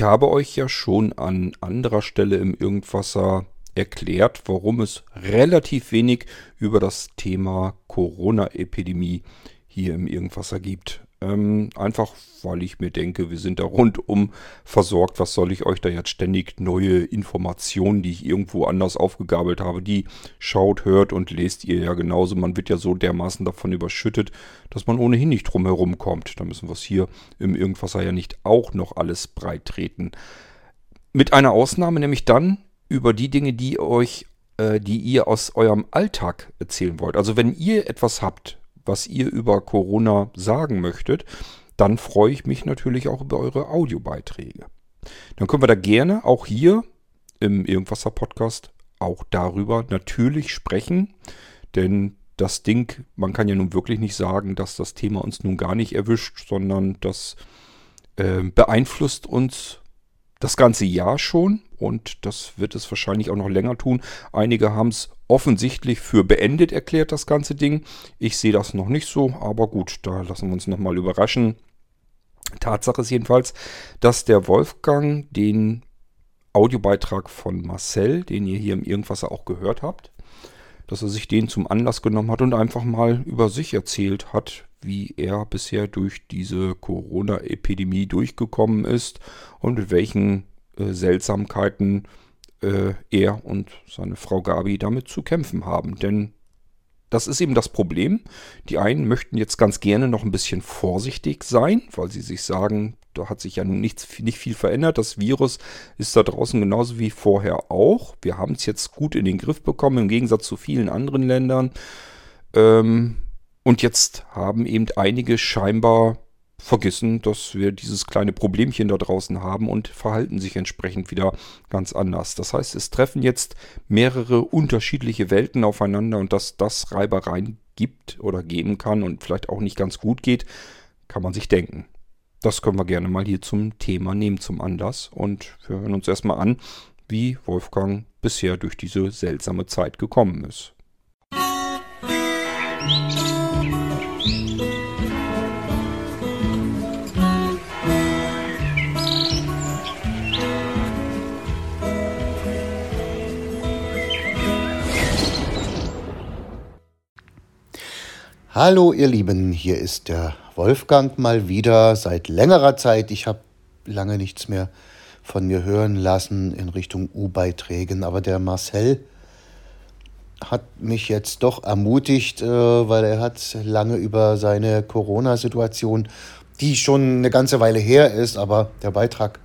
Ich habe euch ja schon an anderer Stelle im Irgendwasser erklärt, warum es relativ wenig über das Thema Corona-Epidemie hier im Irgendwasser gibt. Ähm, einfach, weil ich mir denke, wir sind da rundum versorgt. Was soll ich euch da jetzt ständig neue Informationen, die ich irgendwo anders aufgegabelt habe, die schaut, hört und lest ihr ja genauso. Man wird ja so dermaßen davon überschüttet, dass man ohnehin nicht drum herum kommt. Da müssen wir es hier im Irgendwasser ja nicht auch noch alles breit treten. Mit einer Ausnahme, nämlich dann über die Dinge, die euch, äh, die ihr aus eurem Alltag erzählen wollt. Also wenn ihr etwas habt, was ihr über Corona sagen möchtet, dann freue ich mich natürlich auch über eure Audiobeiträge. Dann können wir da gerne auch hier im Irgendwasser Podcast auch darüber natürlich sprechen, denn das Ding, man kann ja nun wirklich nicht sagen, dass das Thema uns nun gar nicht erwischt, sondern das äh, beeinflusst uns das ganze Jahr schon und das wird es wahrscheinlich auch noch länger tun. Einige haben es offensichtlich für beendet erklärt, das ganze Ding. Ich sehe das noch nicht so, aber gut, da lassen wir uns nochmal überraschen. Tatsache ist jedenfalls, dass der Wolfgang den Audiobeitrag von Marcel, den ihr hier im Irgendwasser auch gehört habt, dass er sich den zum Anlass genommen hat und einfach mal über sich erzählt hat, wie er bisher durch diese Corona-Epidemie durchgekommen ist und mit welchen äh, Seltsamkeiten äh, er und seine Frau Gabi damit zu kämpfen haben. Denn das ist eben das Problem. Die einen möchten jetzt ganz gerne noch ein bisschen vorsichtig sein, weil sie sich sagen, da hat sich ja nun nichts, nicht viel verändert. Das Virus ist da draußen genauso wie vorher auch. Wir haben es jetzt gut in den Griff bekommen, im Gegensatz zu vielen anderen Ländern. Ähm, und jetzt haben eben einige scheinbar vergessen, dass wir dieses kleine Problemchen da draußen haben und verhalten sich entsprechend wieder ganz anders. Das heißt, es treffen jetzt mehrere unterschiedliche Welten aufeinander und dass das Reibereien gibt oder geben kann und vielleicht auch nicht ganz gut geht, kann man sich denken. Das können wir gerne mal hier zum Thema nehmen, zum Anlass. Und wir hören uns erstmal an, wie Wolfgang bisher durch diese seltsame Zeit gekommen ist. Musik Hallo ihr Lieben, hier ist der Wolfgang mal wieder seit längerer Zeit. Ich habe lange nichts mehr von mir hören lassen in Richtung U-Beiträgen, aber der Marcel hat mich jetzt doch ermutigt, äh, weil er hat lange über seine Corona-Situation, die schon eine ganze Weile her ist, aber der Beitrag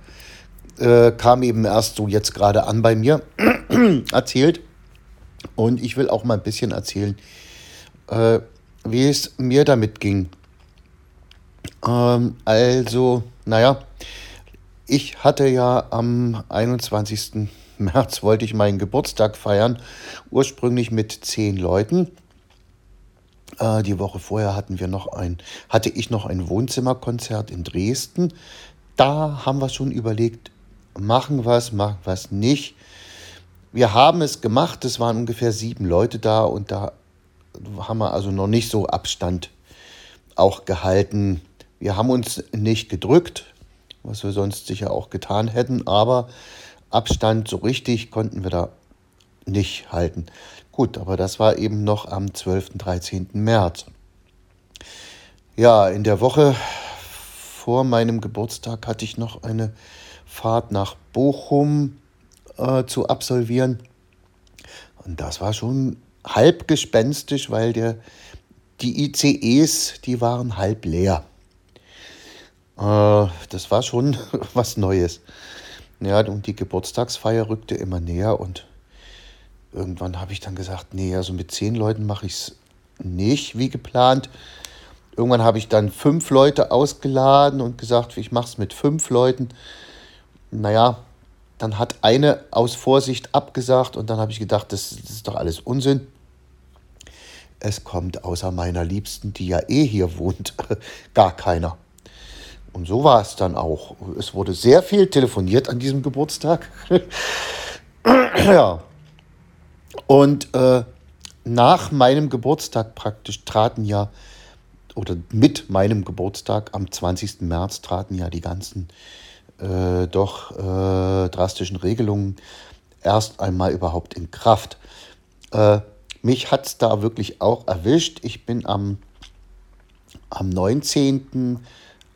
äh, kam eben erst so jetzt gerade an bei mir, erzählt. Und ich will auch mal ein bisschen erzählen, äh, wie es mir damit ging. Ähm, also, naja, ich hatte ja am 21. März wollte ich meinen Geburtstag feiern, ursprünglich mit zehn Leuten. Äh, die Woche vorher hatten wir noch ein, hatte ich noch ein Wohnzimmerkonzert in Dresden. Da haben wir schon überlegt, machen es, machen es nicht. Wir haben es gemacht, es waren ungefähr sieben Leute da und da haben wir also noch nicht so Abstand auch gehalten. Wir haben uns nicht gedrückt, was wir sonst sicher auch getan hätten, aber Abstand so richtig konnten wir da nicht halten. Gut, aber das war eben noch am 12. 13. März. Ja, in der Woche vor meinem Geburtstag hatte ich noch eine Fahrt nach Bochum äh, zu absolvieren. Und das war schon halb gespenstisch, weil der, die ICEs, die waren halb leer. Äh, das war schon was Neues. Ja, und die Geburtstagsfeier rückte immer näher und irgendwann habe ich dann gesagt, nee, also mit zehn Leuten mache ich es nicht wie geplant. Irgendwann habe ich dann fünf Leute ausgeladen und gesagt, ich mache es mit fünf Leuten. Naja, dann hat eine aus Vorsicht abgesagt und dann habe ich gedacht, das, das ist doch alles Unsinn es kommt außer meiner Liebsten, die ja eh hier wohnt, gar keiner. Und so war es dann auch. Es wurde sehr viel telefoniert an diesem Geburtstag. ja. Und äh, nach meinem Geburtstag praktisch traten ja, oder mit meinem Geburtstag am 20. März traten ja die ganzen äh, doch äh, drastischen Regelungen erst einmal überhaupt in Kraft. Äh, mich hat es da wirklich auch erwischt. Ich bin am, am 19.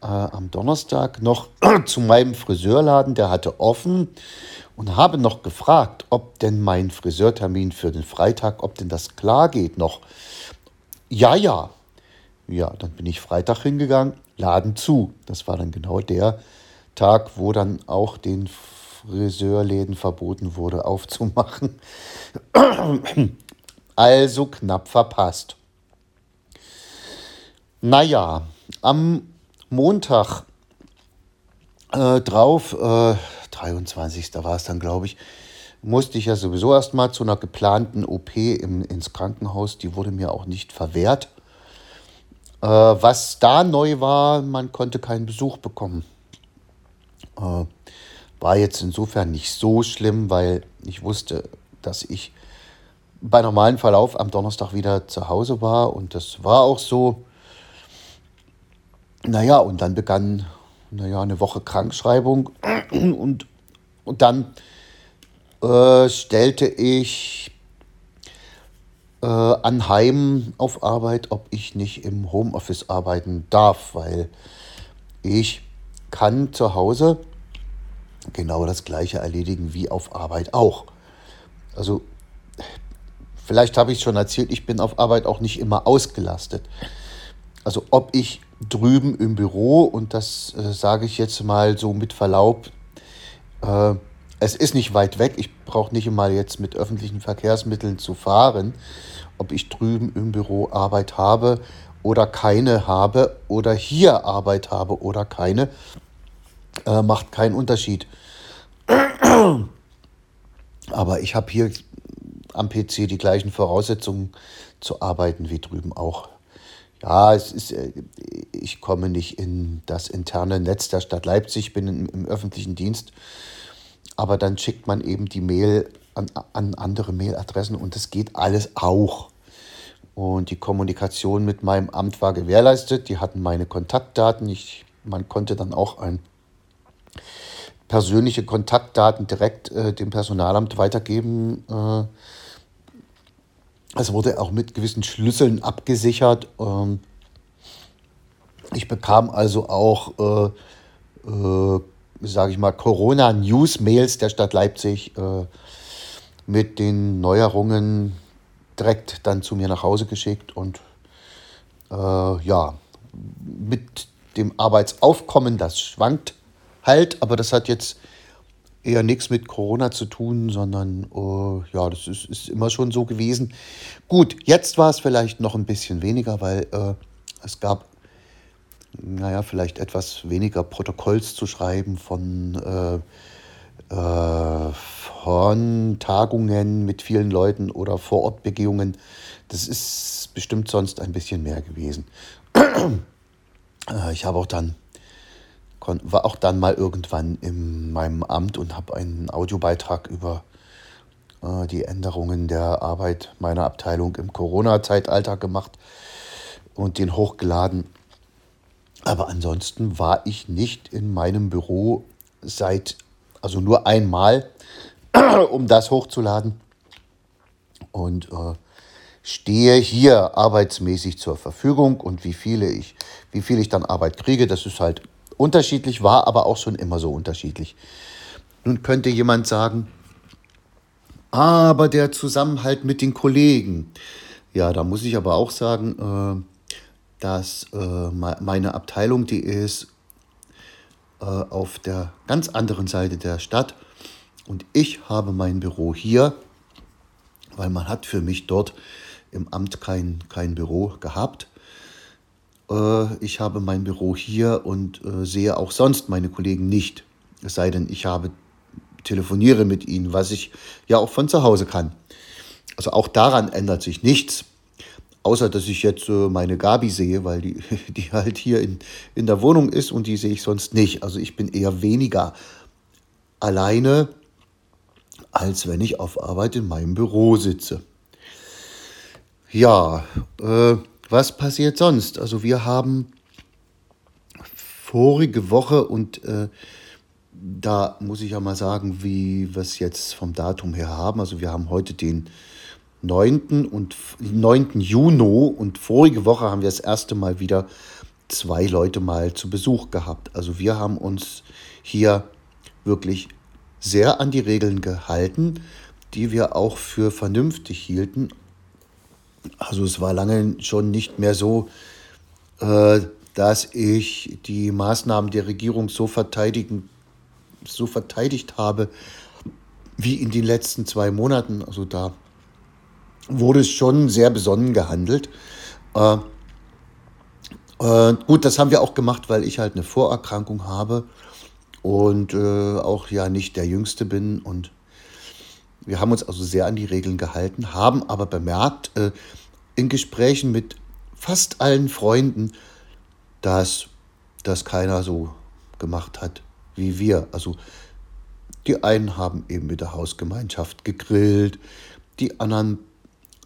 Äh, am Donnerstag noch zu meinem Friseurladen, der hatte offen und habe noch gefragt, ob denn mein Friseurtermin für den Freitag, ob denn das klar geht noch. Ja, ja. Ja, dann bin ich Freitag hingegangen, Laden zu. Das war dann genau der Tag, wo dann auch den Friseurläden verboten wurde aufzumachen. Also knapp verpasst. Naja, am Montag äh, drauf, äh, 23. war es dann, glaube ich, musste ich ja sowieso erstmal zu einer geplanten OP im, ins Krankenhaus. Die wurde mir auch nicht verwehrt. Äh, was da neu war, man konnte keinen Besuch bekommen. Äh, war jetzt insofern nicht so schlimm, weil ich wusste, dass ich bei normalem Verlauf am Donnerstag wieder zu Hause war und das war auch so. Naja, und dann begann naja, eine Woche Krankschreibung und, und dann äh, stellte ich äh, anheim auf Arbeit, ob ich nicht im Homeoffice arbeiten darf, weil ich kann zu Hause genau das gleiche erledigen wie auf Arbeit auch. Also vielleicht habe ich schon erzählt, ich bin auf Arbeit auch nicht immer ausgelastet. Also ob ich drüben im Büro, und das äh, sage ich jetzt mal so mit Verlaub, äh, es ist nicht weit weg, ich brauche nicht immer jetzt mit öffentlichen Verkehrsmitteln zu fahren, ob ich drüben im Büro Arbeit habe oder keine habe oder hier Arbeit habe oder keine, äh, macht keinen Unterschied. Aber ich habe hier am PC die gleichen Voraussetzungen zu arbeiten wie drüben auch. Ja, es ist, äh, ich komme nicht in das interne Netz der Stadt Leipzig, bin im, im öffentlichen Dienst, aber dann schickt man eben die Mail an, an andere Mailadressen und das geht alles auch. Und die Kommunikation mit meinem Amt war gewährleistet, die hatten meine Kontaktdaten, ich, man konnte dann auch ein persönliche Kontaktdaten direkt äh, dem Personalamt weitergeben. Äh, es wurde auch mit gewissen Schlüsseln abgesichert. Ähm, ich bekam also auch, äh, äh, sage ich mal, Corona-News-Mails der Stadt Leipzig äh, mit den Neuerungen direkt dann zu mir nach Hause geschickt. Und äh, ja, mit dem Arbeitsaufkommen, das schwankt halt, aber das hat jetzt eher nichts mit Corona zu tun, sondern uh, ja, das ist, ist, immer schon so gewesen. Gut, jetzt war es vielleicht noch ein bisschen weniger, weil äh, es gab, naja, vielleicht etwas weniger Protokolls zu schreiben von, äh, äh, von Tagungen mit vielen Leuten oder Vorortbegehungen. Das ist bestimmt sonst ein bisschen mehr gewesen. Äh, ich habe auch dann war auch dann mal irgendwann in meinem Amt und habe einen Audiobeitrag über äh, die Änderungen der Arbeit meiner Abteilung im Corona-Zeitalter gemacht und den hochgeladen. Aber ansonsten war ich nicht in meinem Büro seit, also nur einmal, um das hochzuladen. Und äh, stehe hier arbeitsmäßig zur Verfügung und wie viele ich, wie viel ich dann Arbeit kriege, das ist halt unterschiedlich, war aber auch schon immer so unterschiedlich. Nun könnte jemand sagen, aber der Zusammenhalt mit den Kollegen. Ja, da muss ich aber auch sagen, äh, dass äh, meine Abteilung, die ist äh, auf der ganz anderen Seite der Stadt und ich habe mein Büro hier, weil man hat für mich dort im Amt kein, kein Büro gehabt. Äh, ich habe mein Büro hier und äh, sehe auch sonst meine Kollegen nicht. Es sei denn, ich habe telefoniere mit ihnen, was ich ja auch von zu Hause kann. Also auch daran ändert sich nichts. Außer dass ich jetzt äh, meine Gabi sehe, weil die, die halt hier in, in der Wohnung ist und die sehe ich sonst nicht. Also ich bin eher weniger alleine, als wenn ich auf Arbeit in meinem Büro sitze. Ja, äh, was passiert sonst? Also wir haben vorige Woche und äh, da muss ich ja mal sagen, wie wir es jetzt vom Datum her haben. Also wir haben heute den 9. und 9. Juni und vorige Woche haben wir das erste Mal wieder zwei Leute mal zu Besuch gehabt. Also wir haben uns hier wirklich sehr an die Regeln gehalten, die wir auch für vernünftig hielten. Also es war lange schon nicht mehr so, äh, dass ich die Maßnahmen der Regierung so verteidigen, so verteidigt habe wie in den letzten zwei Monaten. Also da wurde es schon sehr besonnen gehandelt. Äh, äh, gut, das haben wir auch gemacht, weil ich halt eine Vorerkrankung habe und äh, auch ja nicht der Jüngste bin. Und wir haben uns also sehr an die Regeln gehalten, haben aber bemerkt äh, in Gesprächen mit fast allen Freunden, dass das keiner so gemacht hat wie wir. Also die einen haben eben mit der Hausgemeinschaft gegrillt, die anderen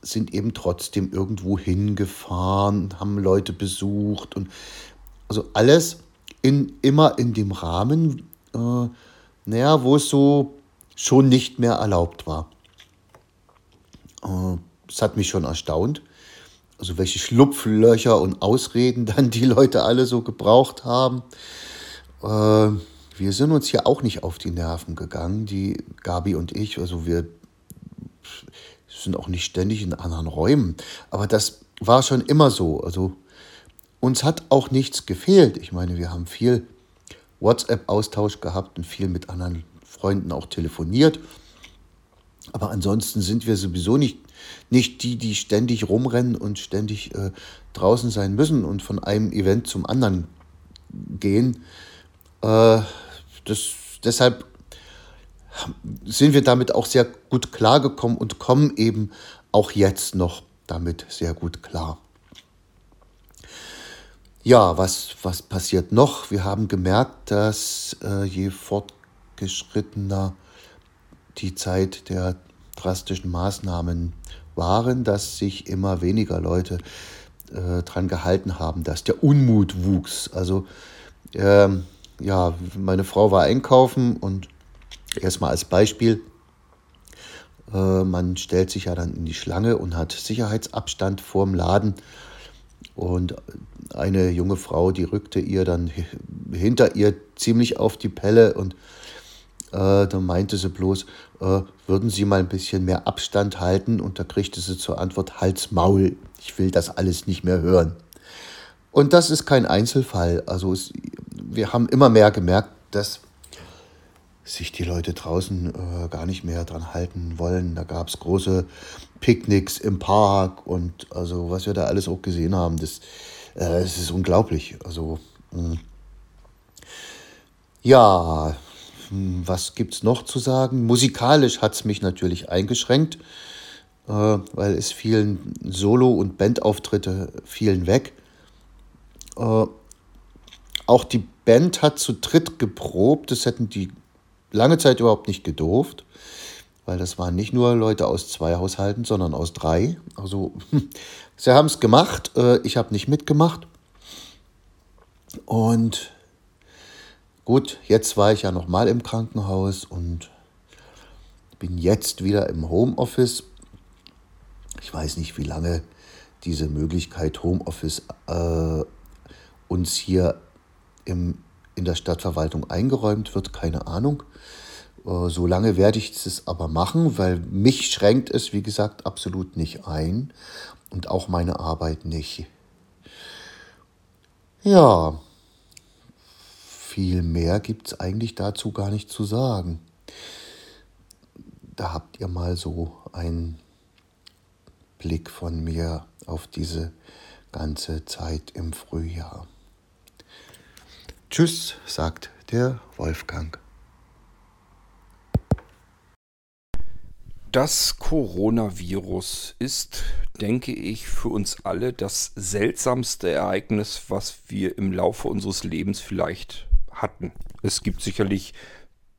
sind eben trotzdem irgendwo hingefahren, haben Leute besucht und also alles in, immer in dem Rahmen, äh, naja, wo es so schon nicht mehr erlaubt war. Äh, das hat mich schon erstaunt. Also welche Schlupflöcher und Ausreden dann die Leute alle so gebraucht haben. Äh, wir sind uns hier auch nicht auf die Nerven gegangen, die Gabi und ich. Also wir sind auch nicht ständig in anderen Räumen. Aber das war schon immer so. Also uns hat auch nichts gefehlt. Ich meine, wir haben viel WhatsApp-Austausch gehabt und viel mit anderen Freunden auch telefoniert. Aber ansonsten sind wir sowieso nicht, nicht die, die ständig rumrennen und ständig äh, draußen sein müssen und von einem Event zum anderen gehen. Äh, das, deshalb sind wir damit auch sehr gut klargekommen und kommen eben auch jetzt noch damit sehr gut klar. Ja, was, was passiert noch? Wir haben gemerkt, dass äh, je fortgeschrittener die Zeit der drastischen Maßnahmen waren, dass sich immer weniger Leute äh, daran gehalten haben, dass der Unmut wuchs. Also äh, ja, meine Frau war einkaufen und Erstmal als Beispiel, äh, man stellt sich ja dann in die Schlange und hat Sicherheitsabstand vorm Laden. Und eine junge Frau, die rückte ihr dann hinter ihr ziemlich auf die Pelle und äh, dann meinte sie bloß, äh, würden Sie mal ein bisschen mehr Abstand halten? Und da kriegte sie zur Antwort, Hals, Maul, ich will das alles nicht mehr hören. Und das ist kein Einzelfall. Also es, wir haben immer mehr gemerkt, dass sich die Leute draußen äh, gar nicht mehr dran halten wollen. Da gab es große Picknicks im Park und also was wir da alles auch gesehen haben, das, äh, das ist unglaublich. Also mh. Hm. ja, was gibt es noch zu sagen? Musikalisch hat es mich natürlich eingeschränkt, äh, weil es vielen Solo- und Bandauftritte fielen weg. Äh, auch die Band hat zu dritt geprobt, das hätten die lange Zeit überhaupt nicht gedurft, weil das waren nicht nur Leute aus zwei Haushalten, sondern aus drei. Also sie haben es gemacht, äh, ich habe nicht mitgemacht. Und gut, jetzt war ich ja noch mal im Krankenhaus und bin jetzt wieder im Homeoffice. Ich weiß nicht, wie lange diese Möglichkeit Homeoffice äh, uns hier im in der Stadtverwaltung eingeräumt wird, keine Ahnung. Äh, so lange werde ich es aber machen, weil mich schränkt es, wie gesagt, absolut nicht ein und auch meine Arbeit nicht. Ja, viel mehr gibt es eigentlich dazu gar nicht zu sagen. Da habt ihr mal so einen Blick von mir auf diese ganze Zeit im Frühjahr. Tschüss, sagt der Wolfgang. Das Coronavirus ist, denke ich, für uns alle das seltsamste Ereignis, was wir im Laufe unseres Lebens vielleicht hatten. Es gibt sicherlich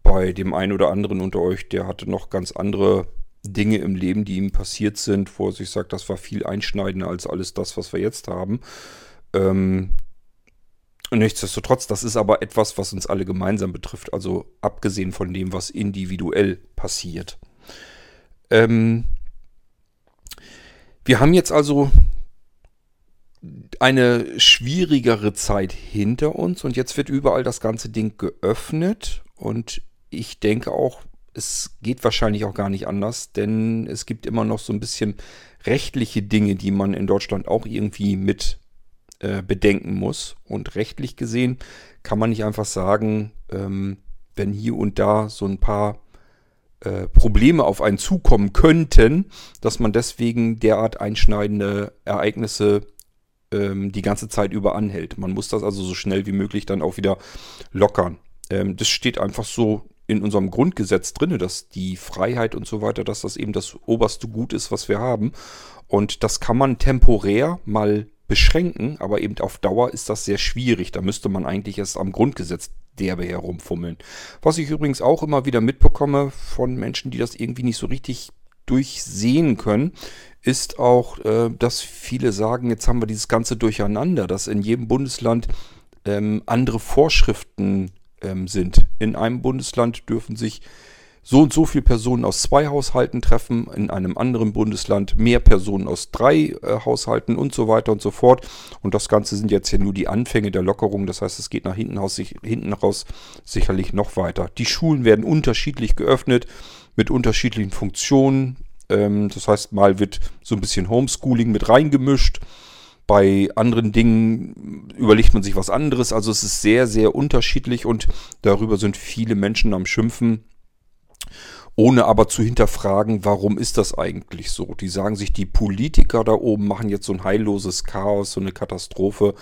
bei dem einen oder anderen unter euch, der hatte noch ganz andere Dinge im Leben, die ihm passiert sind, wo er sich sagt, das war viel einschneidender als alles das, was wir jetzt haben. Ähm, Nichtsdestotrotz, das ist aber etwas, was uns alle gemeinsam betrifft, also abgesehen von dem, was individuell passiert. Ähm, wir haben jetzt also eine schwierigere Zeit hinter uns und jetzt wird überall das ganze Ding geöffnet und ich denke auch, es geht wahrscheinlich auch gar nicht anders, denn es gibt immer noch so ein bisschen rechtliche Dinge, die man in Deutschland auch irgendwie mit äh, bedenken muss. Und rechtlich gesehen kann man nicht einfach sagen, ähm, wenn hier und da so ein paar äh, Probleme auf einen zukommen könnten, dass man deswegen derart einschneidende Ereignisse ähm, die ganze Zeit über anhält. Man muss das also so schnell wie möglich dann auch wieder lockern. Ähm, das steht einfach so in unserem Grundgesetz drin, dass die Freiheit und so weiter, dass das eben das oberste Gut ist, was wir haben. Und das kann man temporär mal beschränken, aber eben auf Dauer ist das sehr schwierig. Da müsste man eigentlich erst am Grundgesetz derbe herumfummeln. Was ich übrigens auch immer wieder mitbekomme von Menschen, die das irgendwie nicht so richtig durchsehen können, ist auch, äh, dass viele sagen, jetzt haben wir dieses ganze Durcheinander, dass in jedem Bundesland ähm, andere Vorschriften ähm, sind. In einem Bundesland dürfen sich so und so viele Personen aus zwei Haushalten treffen, in einem anderen Bundesland mehr Personen aus drei äh, Haushalten und so weiter und so fort. Und das Ganze sind jetzt ja nur die Anfänge der Lockerung. Das heißt, es geht nach hinten, raus, hinten raus sicherlich noch weiter. Die Schulen werden unterschiedlich geöffnet mit unterschiedlichen Funktionen. Ähm, das heißt, mal wird so ein bisschen Homeschooling mit reingemischt. Bei anderen Dingen überlegt man sich was anderes. Also es ist sehr, sehr unterschiedlich und darüber sind viele Menschen am Schimpfen ohne aber zu hinterfragen, warum ist das eigentlich so? Die sagen sich, die Politiker da oben machen jetzt so ein heilloses Chaos, so eine Katastrophe.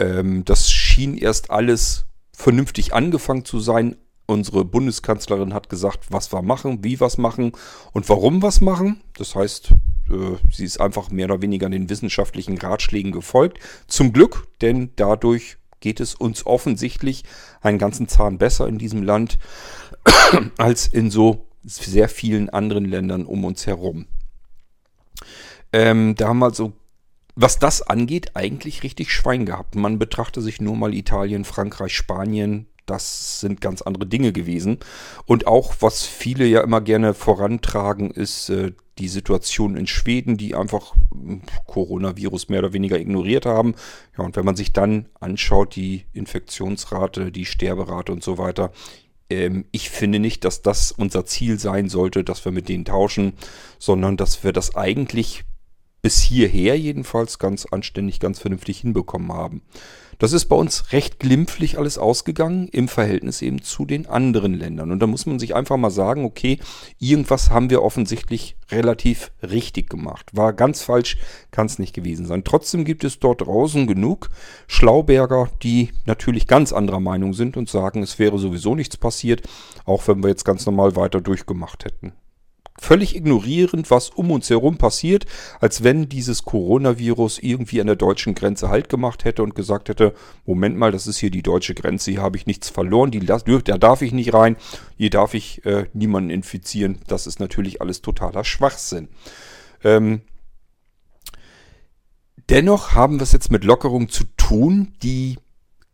Ähm, das schien erst alles vernünftig angefangen zu sein. Unsere Bundeskanzlerin hat gesagt, was wir machen, wie wir es machen und warum wir es machen. Das heißt, äh, sie ist einfach mehr oder weniger den wissenschaftlichen Ratschlägen gefolgt. Zum Glück, denn dadurch geht es uns offensichtlich einen ganzen Zahn besser in diesem Land als in so sehr vielen anderen Ländern um uns herum. Ähm, da haben wir so, was das angeht, eigentlich richtig Schwein gehabt. Man betrachte sich nur mal Italien, Frankreich, Spanien. Das sind ganz andere Dinge gewesen. Und auch, was viele ja immer gerne vorantragen, ist äh, die Situation in Schweden, die einfach hm, Coronavirus mehr oder weniger ignoriert haben. Ja, und wenn man sich dann anschaut, die Infektionsrate, die Sterberate und so weiter, ähm, ich finde nicht, dass das unser Ziel sein sollte, dass wir mit denen tauschen, sondern dass wir das eigentlich bis hierher jedenfalls ganz anständig, ganz vernünftig hinbekommen haben. Das ist bei uns recht glimpflich alles ausgegangen im Verhältnis eben zu den anderen Ländern. Und da muss man sich einfach mal sagen, okay, irgendwas haben wir offensichtlich relativ richtig gemacht. War ganz falsch, kann es nicht gewesen sein. Trotzdem gibt es dort draußen genug Schlauberger, die natürlich ganz anderer Meinung sind und sagen, es wäre sowieso nichts passiert, auch wenn wir jetzt ganz normal weiter durchgemacht hätten völlig ignorierend, was um uns herum passiert, als wenn dieses Coronavirus irgendwie an der deutschen Grenze Halt gemacht hätte und gesagt hätte, Moment mal, das ist hier die deutsche Grenze, hier habe ich nichts verloren, die, da darf ich nicht rein, hier darf ich äh, niemanden infizieren. Das ist natürlich alles totaler Schwachsinn. Ähm, dennoch haben wir es jetzt mit Lockerungen zu tun, die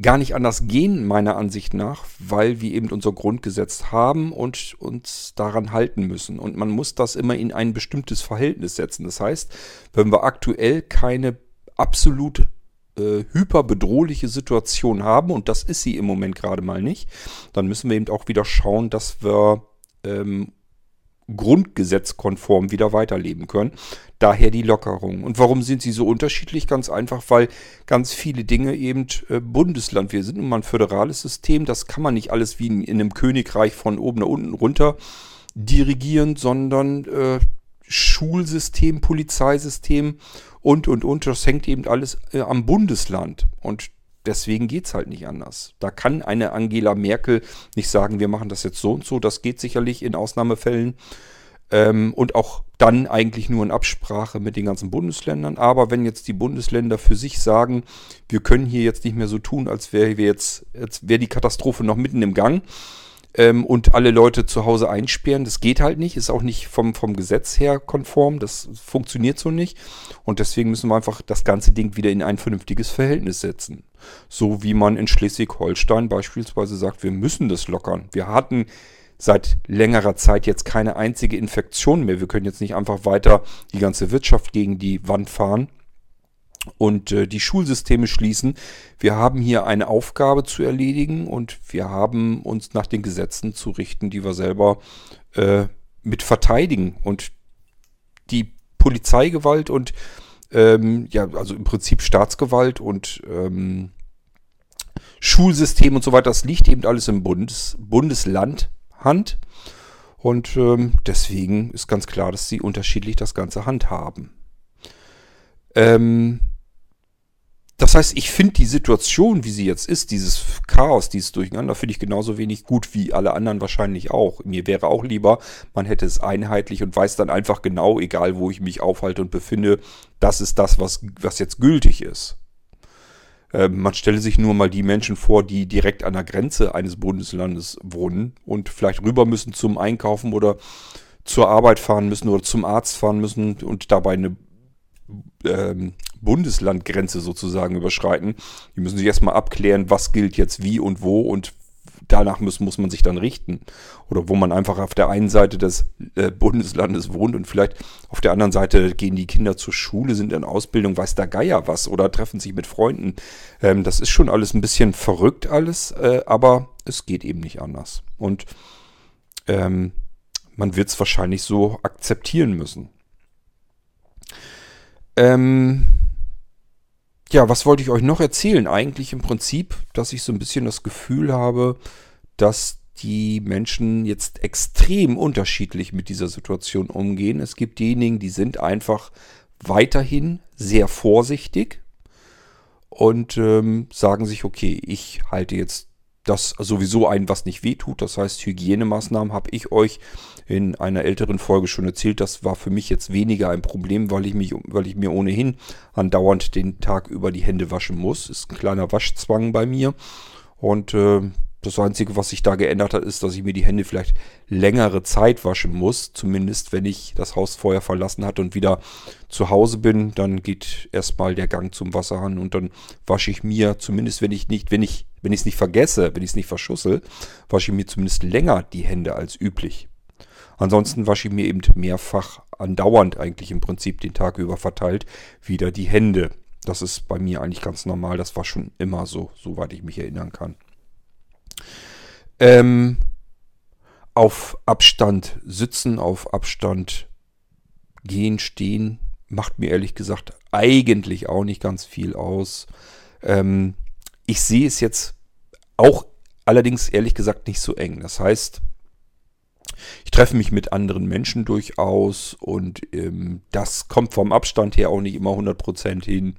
gar nicht anders gehen, meiner Ansicht nach, weil wir eben unser Grundgesetz haben und uns daran halten müssen. Und man muss das immer in ein bestimmtes Verhältnis setzen. Das heißt, wenn wir aktuell keine absolut äh, hyperbedrohliche Situation haben, und das ist sie im Moment gerade mal nicht, dann müssen wir eben auch wieder schauen, dass wir ähm, grundgesetzkonform wieder weiterleben können. Daher die Lockerung. Und warum sind sie so unterschiedlich? Ganz einfach, weil ganz viele Dinge eben äh, Bundesland. Wir sind nun mal ein föderales System. Das kann man nicht alles wie in, in einem Königreich von oben nach unten runter dirigieren, sondern äh, Schulsystem, Polizeisystem und, und, und. Das hängt eben alles äh, am Bundesland. Und deswegen geht es halt nicht anders. Da kann eine Angela Merkel nicht sagen, wir machen das jetzt so und so. Das geht sicherlich in Ausnahmefällen. Ähm, und auch dann eigentlich nur in Absprache mit den ganzen Bundesländern. Aber wenn jetzt die Bundesländer für sich sagen, wir können hier jetzt nicht mehr so tun, als wäre jetzt, jetzt wäre die Katastrophe noch mitten im Gang, ähm, und alle Leute zu Hause einsperren. Das geht halt nicht, ist auch nicht vom, vom Gesetz her konform, das funktioniert so nicht. Und deswegen müssen wir einfach das ganze Ding wieder in ein vernünftiges Verhältnis setzen. So wie man in Schleswig-Holstein beispielsweise sagt, wir müssen das lockern. Wir hatten seit längerer Zeit jetzt keine einzige Infektion mehr. Wir können jetzt nicht einfach weiter die ganze Wirtschaft gegen die Wand fahren und äh, die Schulsysteme schließen. Wir haben hier eine Aufgabe zu erledigen und wir haben uns nach den Gesetzen zu richten, die wir selber äh, mit verteidigen. Und die Polizeigewalt und ähm, ja, also im Prinzip Staatsgewalt und ähm, Schulsystem und so weiter, das liegt eben alles im Bundes, Bundesland Hand. Und ähm, deswegen ist ganz klar, dass sie unterschiedlich das Ganze handhaben. Ähm, das heißt, ich finde die Situation, wie sie jetzt ist, dieses Chaos, dieses Durcheinander, finde ich genauso wenig gut wie alle anderen wahrscheinlich auch. Mir wäre auch lieber, man hätte es einheitlich und weiß dann einfach genau, egal wo ich mich aufhalte und befinde, das ist das, was, was jetzt gültig ist. Ähm, man stelle sich nur mal die Menschen vor, die direkt an der Grenze eines Bundeslandes wohnen und vielleicht rüber müssen zum Einkaufen oder zur Arbeit fahren müssen oder zum Arzt fahren müssen und dabei eine ähm, Bundeslandgrenze sozusagen überschreiten. Die müssen sich erstmal abklären, was gilt jetzt wie und wo und danach muss, muss man sich dann richten. Oder wo man einfach auf der einen Seite des äh, Bundeslandes wohnt und vielleicht auf der anderen Seite gehen die Kinder zur Schule, sind in Ausbildung, weiß der Geier was oder treffen sich mit Freunden. Ähm, das ist schon alles ein bisschen verrückt alles, äh, aber es geht eben nicht anders. Und ähm, man wird es wahrscheinlich so akzeptieren müssen. Ähm, ja, was wollte ich euch noch erzählen? Eigentlich im Prinzip, dass ich so ein bisschen das Gefühl habe, dass die Menschen jetzt extrem unterschiedlich mit dieser Situation umgehen. Es gibt diejenigen, die sind einfach weiterhin sehr vorsichtig und ähm, sagen sich, okay, ich halte jetzt das sowieso ein, was nicht wehtut. Das heißt, Hygienemaßnahmen habe ich euch in einer älteren Folge schon erzählt. Das war für mich jetzt weniger ein Problem, weil ich, mich, weil ich mir ohnehin andauernd den Tag über die Hände waschen muss. Ist ein kleiner Waschzwang bei mir. Und äh, das Einzige, was sich da geändert hat, ist, dass ich mir die Hände vielleicht längere Zeit waschen muss. Zumindest, wenn ich das Haus vorher verlassen hatte und wieder zu Hause bin, dann geht erstmal der Gang zum Wasserhahn und dann wasche ich mir, zumindest wenn ich nicht, wenn ich, wenn ich es nicht vergesse, wenn ich es nicht verschussel, wasche ich mir zumindest länger die Hände als üblich. Ansonsten wasche ich mir eben mehrfach andauernd eigentlich im Prinzip den Tag über verteilt wieder die Hände. Das ist bei mir eigentlich ganz normal. Das war schon immer so, soweit ich mich erinnern kann. Ähm, auf Abstand sitzen, auf Abstand gehen, stehen, macht mir ehrlich gesagt eigentlich auch nicht ganz viel aus. Ähm, ich sehe es jetzt auch allerdings ehrlich gesagt nicht so eng. Das heißt, ich treffe mich mit anderen Menschen durchaus und ähm, das kommt vom Abstand her auch nicht immer 100% hin.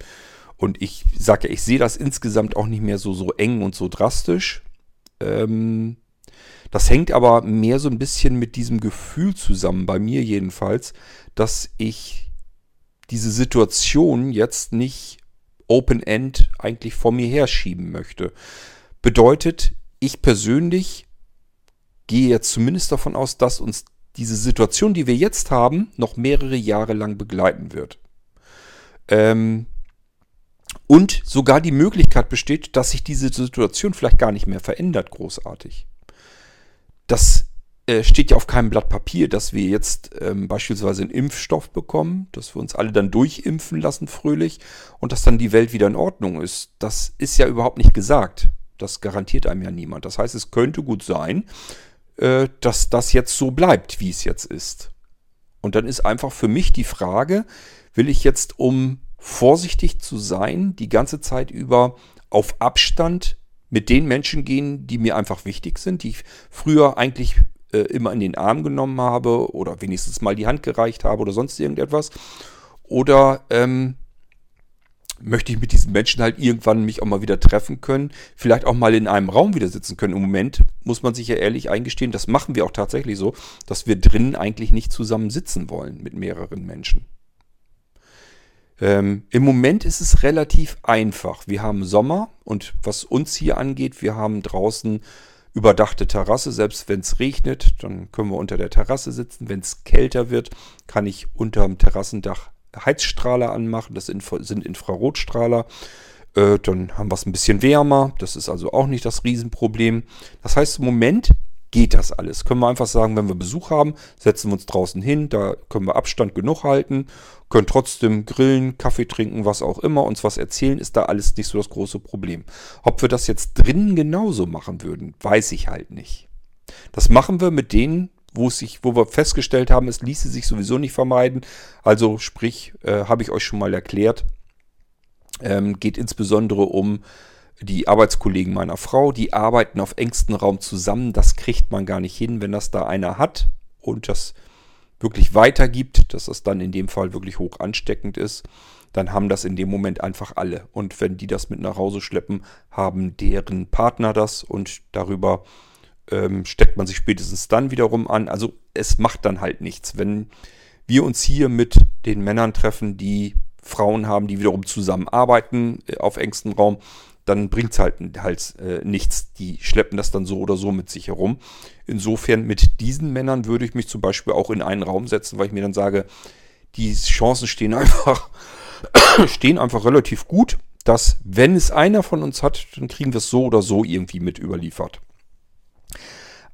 Und ich sage ich sehe das insgesamt auch nicht mehr so, so eng und so drastisch. Ähm, das hängt aber mehr so ein bisschen mit diesem Gefühl zusammen, bei mir jedenfalls, dass ich diese Situation jetzt nicht open-end eigentlich vor mir herschieben möchte. Bedeutet, ich persönlich gehe jetzt zumindest davon aus, dass uns diese Situation, die wir jetzt haben, noch mehrere Jahre lang begleiten wird. Ähm, und sogar die Möglichkeit besteht, dass sich diese Situation vielleicht gar nicht mehr verändert, großartig. Das äh, steht ja auf keinem Blatt Papier, dass wir jetzt ähm, beispielsweise einen Impfstoff bekommen, dass wir uns alle dann durchimpfen lassen, fröhlich, und dass dann die Welt wieder in Ordnung ist. Das ist ja überhaupt nicht gesagt. Das garantiert einem ja niemand. Das heißt, es könnte gut sein, äh, dass das jetzt so bleibt, wie es jetzt ist. Und dann ist einfach für mich die Frage, will ich jetzt, um vorsichtig zu sein, die ganze Zeit über auf Abstand mit den Menschen gehen, die mir einfach wichtig sind, die ich früher eigentlich äh, immer in den Arm genommen habe oder wenigstens mal die Hand gereicht habe oder sonst irgendetwas. Oder ähm, möchte ich mit diesen Menschen halt irgendwann mich auch mal wieder treffen können, vielleicht auch mal in einem Raum wieder sitzen können. Im Moment muss man sich ja ehrlich eingestehen, das machen wir auch tatsächlich so, dass wir drinnen eigentlich nicht zusammen sitzen wollen mit mehreren Menschen. Ähm, Im Moment ist es relativ einfach. Wir haben Sommer und was uns hier angeht, wir haben draußen überdachte Terrasse, selbst wenn es regnet, dann können wir unter der Terrasse sitzen. Wenn es kälter wird, kann ich unter dem Terrassendach Heizstrahler anmachen. Das sind Infrarotstrahler. Äh, dann haben wir es ein bisschen wärmer. Das ist also auch nicht das Riesenproblem. Das heißt, im Moment geht das alles. Können wir einfach sagen, wenn wir Besuch haben, setzen wir uns draußen hin, da können wir Abstand genug halten, können trotzdem grillen, Kaffee trinken, was auch immer, uns was erzählen, ist da alles nicht so das große Problem. Ob wir das jetzt drinnen genauso machen würden, weiß ich halt nicht. Das machen wir mit denen, wo, es sich, wo wir festgestellt haben, es ließe sich sowieso nicht vermeiden. Also sprich, äh, habe ich euch schon mal erklärt, ähm, geht insbesondere um die Arbeitskollegen meiner Frau, die arbeiten auf engstem Raum zusammen. Das kriegt man gar nicht hin, wenn das da einer hat und das wirklich weitergibt, dass das dann in dem Fall wirklich hoch ansteckend ist, dann haben das in dem Moment einfach alle. Und wenn die das mit nach Hause schleppen, haben deren Partner das und darüber ähm, steckt man sich spätestens dann wiederum an. Also es macht dann halt nichts. Wenn wir uns hier mit den Männern treffen, die Frauen haben, die wiederum zusammenarbeiten äh, auf engstem Raum, dann bringt es halt, halt äh, nichts. Die schleppen das dann so oder so mit sich herum. Insofern mit diesen Männern würde ich mich zum Beispiel auch in einen Raum setzen, weil ich mir dann sage, die Chancen stehen einfach, stehen einfach relativ gut, dass wenn es einer von uns hat, dann kriegen wir es so oder so irgendwie mit überliefert.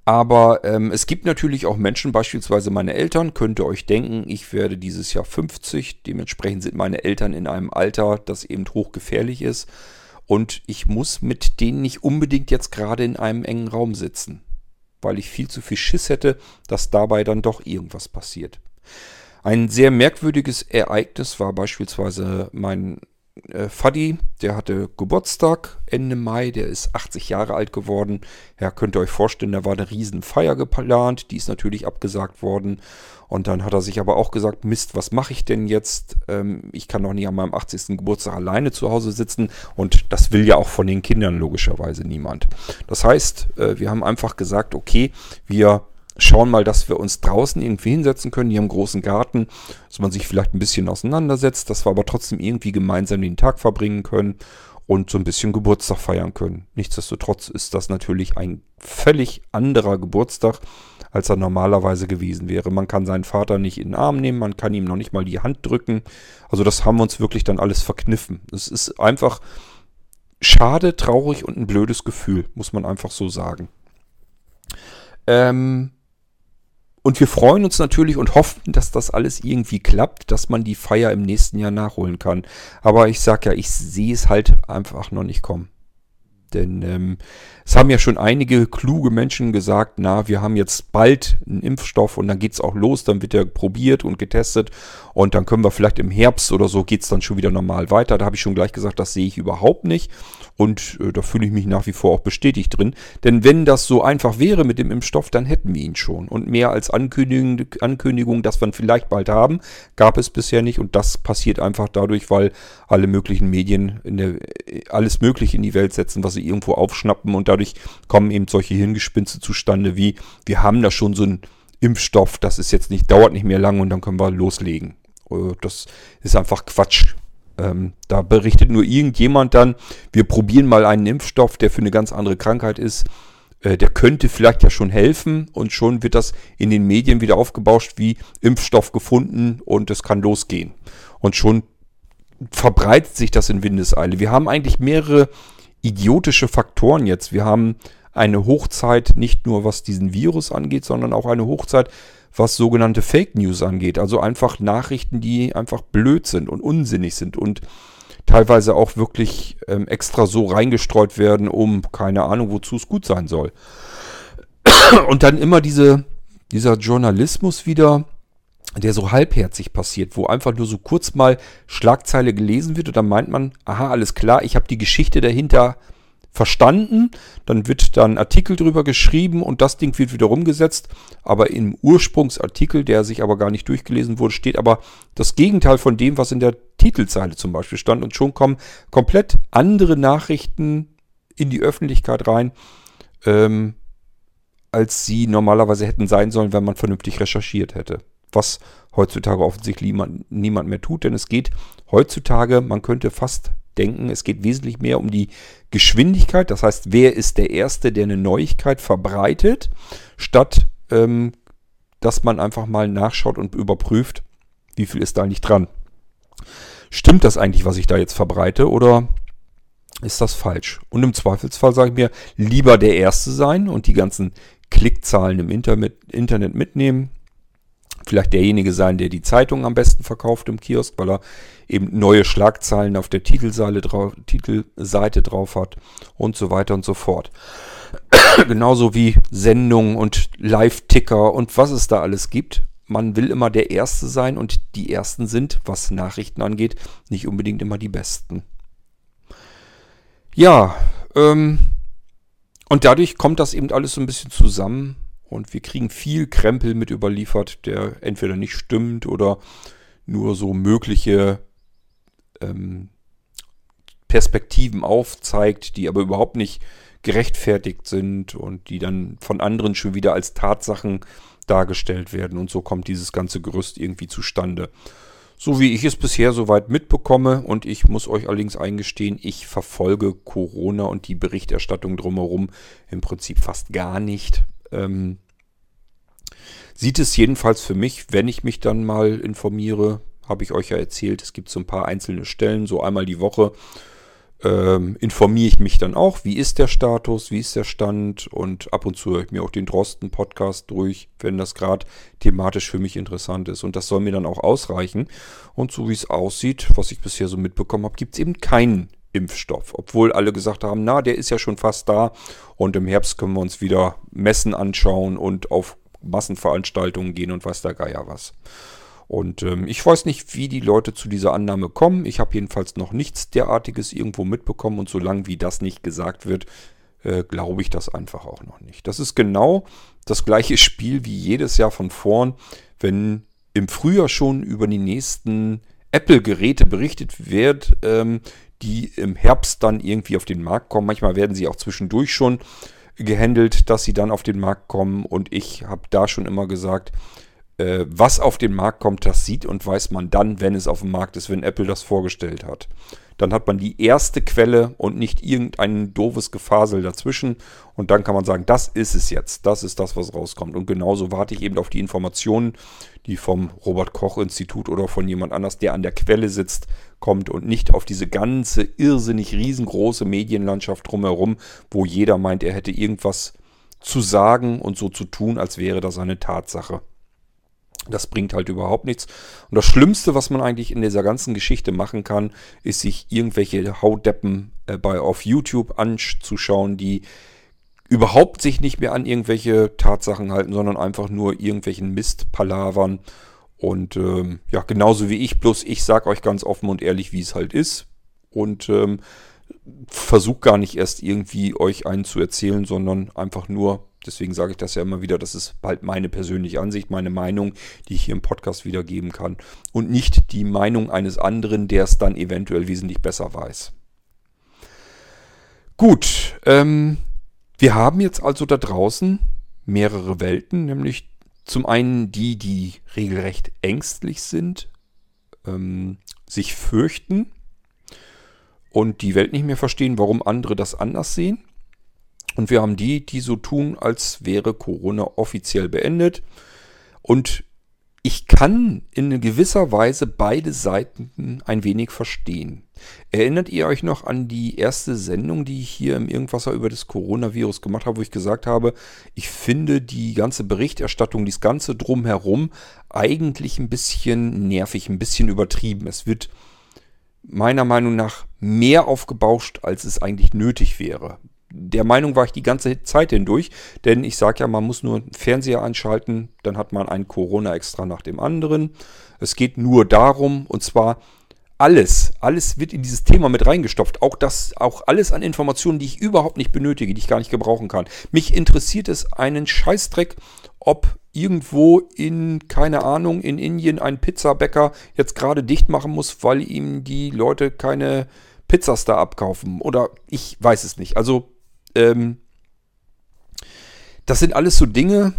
Aber ähm, es gibt natürlich auch Menschen, beispielsweise meine Eltern, könnt ihr euch denken, ich werde dieses Jahr 50, dementsprechend sind meine Eltern in einem Alter, das eben hochgefährlich ist. Und ich muss mit denen nicht unbedingt jetzt gerade in einem engen Raum sitzen, weil ich viel zu viel Schiss hätte, dass dabei dann doch irgendwas passiert. Ein sehr merkwürdiges Ereignis war beispielsweise mein äh, Faddy, der hatte Geburtstag Ende Mai, der ist 80 Jahre alt geworden. Ja, könnt ihr euch vorstellen, da war eine Riesenfeier geplant, die ist natürlich abgesagt worden. Und dann hat er sich aber auch gesagt, Mist, was mache ich denn jetzt? Ähm, ich kann doch nicht an meinem 80. Geburtstag alleine zu Hause sitzen. Und das will ja auch von den Kindern logischerweise niemand. Das heißt, äh, wir haben einfach gesagt, okay, wir schauen mal, dass wir uns draußen irgendwie hinsetzen können. Haben einen großen Garten, dass man sich vielleicht ein bisschen auseinandersetzt, dass wir aber trotzdem irgendwie gemeinsam den Tag verbringen können und so ein bisschen Geburtstag feiern können. Nichtsdestotrotz ist das natürlich ein völlig anderer Geburtstag, als er normalerweise gewesen wäre. Man kann seinen Vater nicht in den Arm nehmen, man kann ihm noch nicht mal die Hand drücken. Also das haben wir uns wirklich dann alles verkniffen. Es ist einfach schade, traurig und ein blödes Gefühl, muss man einfach so sagen. Ähm, und wir freuen uns natürlich und hoffen, dass das alles irgendwie klappt, dass man die Feier im nächsten Jahr nachholen kann. Aber ich sag ja, ich sehe es halt einfach noch nicht kommen. Denn ähm, es haben ja schon einige kluge Menschen gesagt, na, wir haben jetzt bald einen Impfstoff und dann geht's auch los, dann wird er probiert und getestet und dann können wir vielleicht im Herbst oder so geht's dann schon wieder normal weiter. Da habe ich schon gleich gesagt, das sehe ich überhaupt nicht. Und äh, da fühle ich mich nach wie vor auch bestätigt drin. Denn wenn das so einfach wäre mit dem Impfstoff, dann hätten wir ihn schon. Und mehr als Ankündigung, Ankündigung, dass wir ihn vielleicht bald haben, gab es bisher nicht. Und das passiert einfach dadurch, weil alle möglichen Medien der, äh, alles Mögliche in die Welt setzen, was sie irgendwo aufschnappen. Und dadurch kommen eben solche Hirngespinste zustande wie, wir haben da schon so einen Impfstoff, das ist jetzt nicht, dauert nicht mehr lange und dann können wir loslegen. Äh, das ist einfach Quatsch. Ähm, da berichtet nur irgendjemand dann, wir probieren mal einen Impfstoff, der für eine ganz andere Krankheit ist. Äh, der könnte vielleicht ja schon helfen und schon wird das in den Medien wieder aufgebauscht wie Impfstoff gefunden und es kann losgehen. Und schon verbreitet sich das in Windeseile. Wir haben eigentlich mehrere idiotische Faktoren jetzt. Wir haben eine Hochzeit nicht nur was diesen Virus angeht, sondern auch eine Hochzeit was sogenannte Fake News angeht. Also einfach Nachrichten, die einfach blöd sind und unsinnig sind und teilweise auch wirklich ähm, extra so reingestreut werden, um keine Ahnung, wozu es gut sein soll. Und dann immer diese, dieser Journalismus wieder, der so halbherzig passiert, wo einfach nur so kurz mal Schlagzeile gelesen wird und dann meint man, aha, alles klar, ich habe die Geschichte dahinter verstanden, dann wird da ein Artikel drüber geschrieben und das Ding wird wieder rumgesetzt, aber im Ursprungsartikel, der sich aber gar nicht durchgelesen wurde, steht aber das Gegenteil von dem, was in der Titelzeile zum Beispiel stand. Und schon kommen komplett andere Nachrichten in die Öffentlichkeit rein, ähm, als sie normalerweise hätten sein sollen, wenn man vernünftig recherchiert hätte. Was heutzutage offensichtlich niemand, niemand mehr tut, denn es geht heutzutage, man könnte fast denken. Es geht wesentlich mehr um die Geschwindigkeit. Das heißt, wer ist der Erste, der eine Neuigkeit verbreitet, statt ähm, dass man einfach mal nachschaut und überprüft, wie viel ist da eigentlich dran. Stimmt das eigentlich, was ich da jetzt verbreite, oder ist das falsch? Und im Zweifelsfall sage ich mir, lieber der Erste sein und die ganzen Klickzahlen im Internet mitnehmen, vielleicht derjenige sein, der die Zeitung am besten verkauft im Kiosk, weil er eben neue Schlagzeilen auf der Titelseite drauf, Titelseite drauf hat und so weiter und so fort. Genauso wie Sendungen und Live-Ticker und was es da alles gibt. Man will immer der Erste sein und die Ersten sind, was Nachrichten angeht, nicht unbedingt immer die Besten. Ja, ähm, und dadurch kommt das eben alles so ein bisschen zusammen und wir kriegen viel Krempel mit überliefert, der entweder nicht stimmt oder nur so mögliche ähm, Perspektiven aufzeigt, die aber überhaupt nicht gerechtfertigt sind und die dann von anderen schon wieder als Tatsachen dargestellt werden. Und so kommt dieses ganze Gerüst irgendwie zustande. So wie ich es bisher soweit mitbekomme und ich muss euch allerdings eingestehen, ich verfolge Corona und die Berichterstattung drumherum im Prinzip fast gar nicht ähm, sieht es jedenfalls für mich, wenn ich mich dann mal informiere, habe ich euch ja erzählt, es gibt so ein paar einzelne Stellen, so einmal die Woche ähm, informiere ich mich dann auch, wie ist der Status, wie ist der Stand und ab und zu höre ich mir auch den Drosten-Podcast durch, wenn das gerade thematisch für mich interessant ist. Und das soll mir dann auch ausreichen. Und so wie es aussieht, was ich bisher so mitbekommen habe, gibt es eben keinen Impfstoff. Obwohl alle gesagt haben, na, der ist ja schon fast da und im Herbst können wir uns wieder Messen anschauen und auf Massenveranstaltungen gehen und weiß der Geier was. Und ähm, ich weiß nicht, wie die Leute zu dieser Annahme kommen. Ich habe jedenfalls noch nichts derartiges irgendwo mitbekommen und solange wie das nicht gesagt wird, äh, glaube ich das einfach auch noch nicht. Das ist genau das gleiche Spiel wie jedes Jahr von vorn, wenn im Frühjahr schon über die nächsten Apple-Geräte berichtet wird, ähm, die im Herbst dann irgendwie auf den Markt kommen. Manchmal werden sie auch zwischendurch schon gehandelt, dass sie dann auf den Markt kommen. Und ich habe da schon immer gesagt, äh, was auf den Markt kommt, das sieht und weiß man dann, wenn es auf dem Markt ist, wenn Apple das vorgestellt hat. Dann hat man die erste Quelle und nicht irgendein doofes Gefasel dazwischen. Und dann kann man sagen, das ist es jetzt. Das ist das, was rauskommt. Und genauso warte ich eben auf die Informationen, die vom Robert Koch Institut oder von jemand anders, der an der Quelle sitzt, kommt und nicht auf diese ganze irrsinnig riesengroße Medienlandschaft drumherum, wo jeder meint, er hätte irgendwas zu sagen und so zu tun, als wäre das eine Tatsache. Das bringt halt überhaupt nichts. Und das Schlimmste, was man eigentlich in dieser ganzen Geschichte machen kann, ist sich irgendwelche Hautdeppen äh, bei auf YouTube anzuschauen, die überhaupt sich nicht mehr an irgendwelche Tatsachen halten, sondern einfach nur irgendwelchen Mist palavern. Und ähm, ja, genauso wie ich, bloß ich sag euch ganz offen und ehrlich, wie es halt ist. Und ähm, versucht gar nicht erst irgendwie euch einen zu erzählen, sondern einfach nur Deswegen sage ich das ja immer wieder, das ist bald meine persönliche Ansicht, meine Meinung, die ich hier im Podcast wiedergeben kann. Und nicht die Meinung eines anderen, der es dann eventuell wesentlich besser weiß. Gut, ähm, wir haben jetzt also da draußen mehrere Welten, nämlich zum einen die, die regelrecht ängstlich sind, ähm, sich fürchten und die Welt nicht mehr verstehen, warum andere das anders sehen. Und wir haben die, die so tun, als wäre Corona offiziell beendet. Und ich kann in gewisser Weise beide Seiten ein wenig verstehen. Erinnert ihr euch noch an die erste Sendung, die ich hier im Irgendwasser über das Coronavirus gemacht habe, wo ich gesagt habe, ich finde die ganze Berichterstattung, das ganze drumherum eigentlich ein bisschen nervig, ein bisschen übertrieben. Es wird meiner Meinung nach mehr aufgebauscht, als es eigentlich nötig wäre der Meinung war ich die ganze Zeit hindurch, denn ich sage ja, man muss nur einen Fernseher einschalten, dann hat man ein Corona extra nach dem anderen. Es geht nur darum, und zwar alles, alles wird in dieses Thema mit reingestopft. Auch das, auch alles an Informationen, die ich überhaupt nicht benötige, die ich gar nicht gebrauchen kann. Mich interessiert es einen Scheißdreck, ob irgendwo in, keine Ahnung, in Indien ein Pizzabäcker jetzt gerade dicht machen muss, weil ihm die Leute keine Pizzas da abkaufen. Oder ich weiß es nicht. Also ähm, das sind alles so Dinge,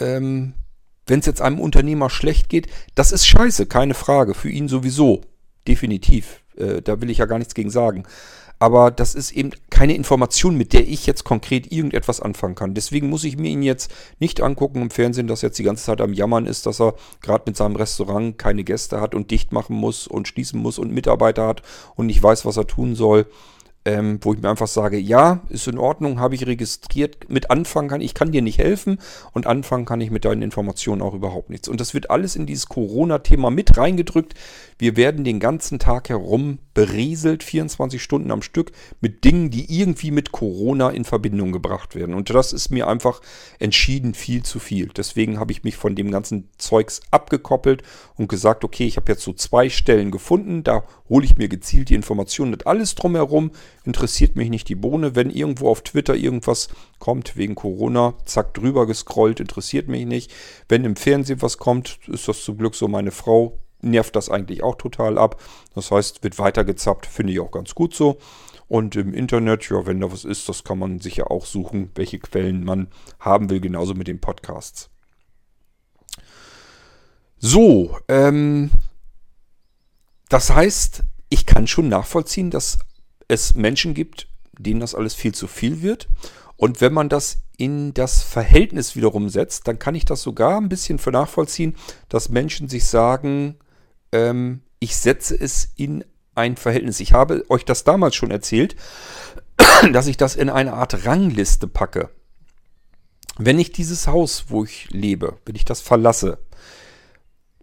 ähm, wenn es jetzt einem Unternehmer schlecht geht, das ist scheiße, keine Frage. Für ihn sowieso, definitiv. Äh, da will ich ja gar nichts gegen sagen. Aber das ist eben keine Information, mit der ich jetzt konkret irgendetwas anfangen kann. Deswegen muss ich mir ihn jetzt nicht angucken im Fernsehen, dass er jetzt die ganze Zeit am Jammern ist, dass er gerade mit seinem Restaurant keine Gäste hat und dicht machen muss und schließen muss und Mitarbeiter hat und nicht weiß, was er tun soll ähm, wo ich mir einfach sage, ja, ist in Ordnung, habe ich registriert, mit anfangen kann, ich kann dir nicht helfen und anfangen kann ich mit deinen Informationen auch überhaupt nichts. Und das wird alles in dieses Corona-Thema mit reingedrückt. Wir werden den ganzen Tag herum berieselt, 24 Stunden am Stück, mit Dingen, die irgendwie mit Corona in Verbindung gebracht werden. Und das ist mir einfach entschieden viel zu viel. Deswegen habe ich mich von dem ganzen Zeugs abgekoppelt und gesagt, okay, ich habe jetzt so zwei Stellen gefunden, da hole ich mir gezielt die Informationen und alles drumherum interessiert mich nicht die Bohne. Wenn irgendwo auf Twitter irgendwas kommt wegen Corona, zack, drüber gescrollt, interessiert mich nicht. Wenn im Fernsehen was kommt, ist das zum Glück so meine Frau nervt das eigentlich auch total ab. Das heißt, wird weitergezappt, finde ich auch ganz gut so. Und im Internet, ja, wenn da was ist, das kann man sicher auch suchen, welche Quellen man haben will, genauso mit den Podcasts. So, ähm, das heißt, ich kann schon nachvollziehen, dass es Menschen gibt, denen das alles viel zu viel wird. Und wenn man das in das Verhältnis wiederum setzt, dann kann ich das sogar ein bisschen für nachvollziehen, dass Menschen sich sagen, ähm, ich setze es in ein Verhältnis. Ich habe euch das damals schon erzählt, dass ich das in eine Art Rangliste packe. Wenn ich dieses Haus, wo ich lebe, wenn ich das verlasse,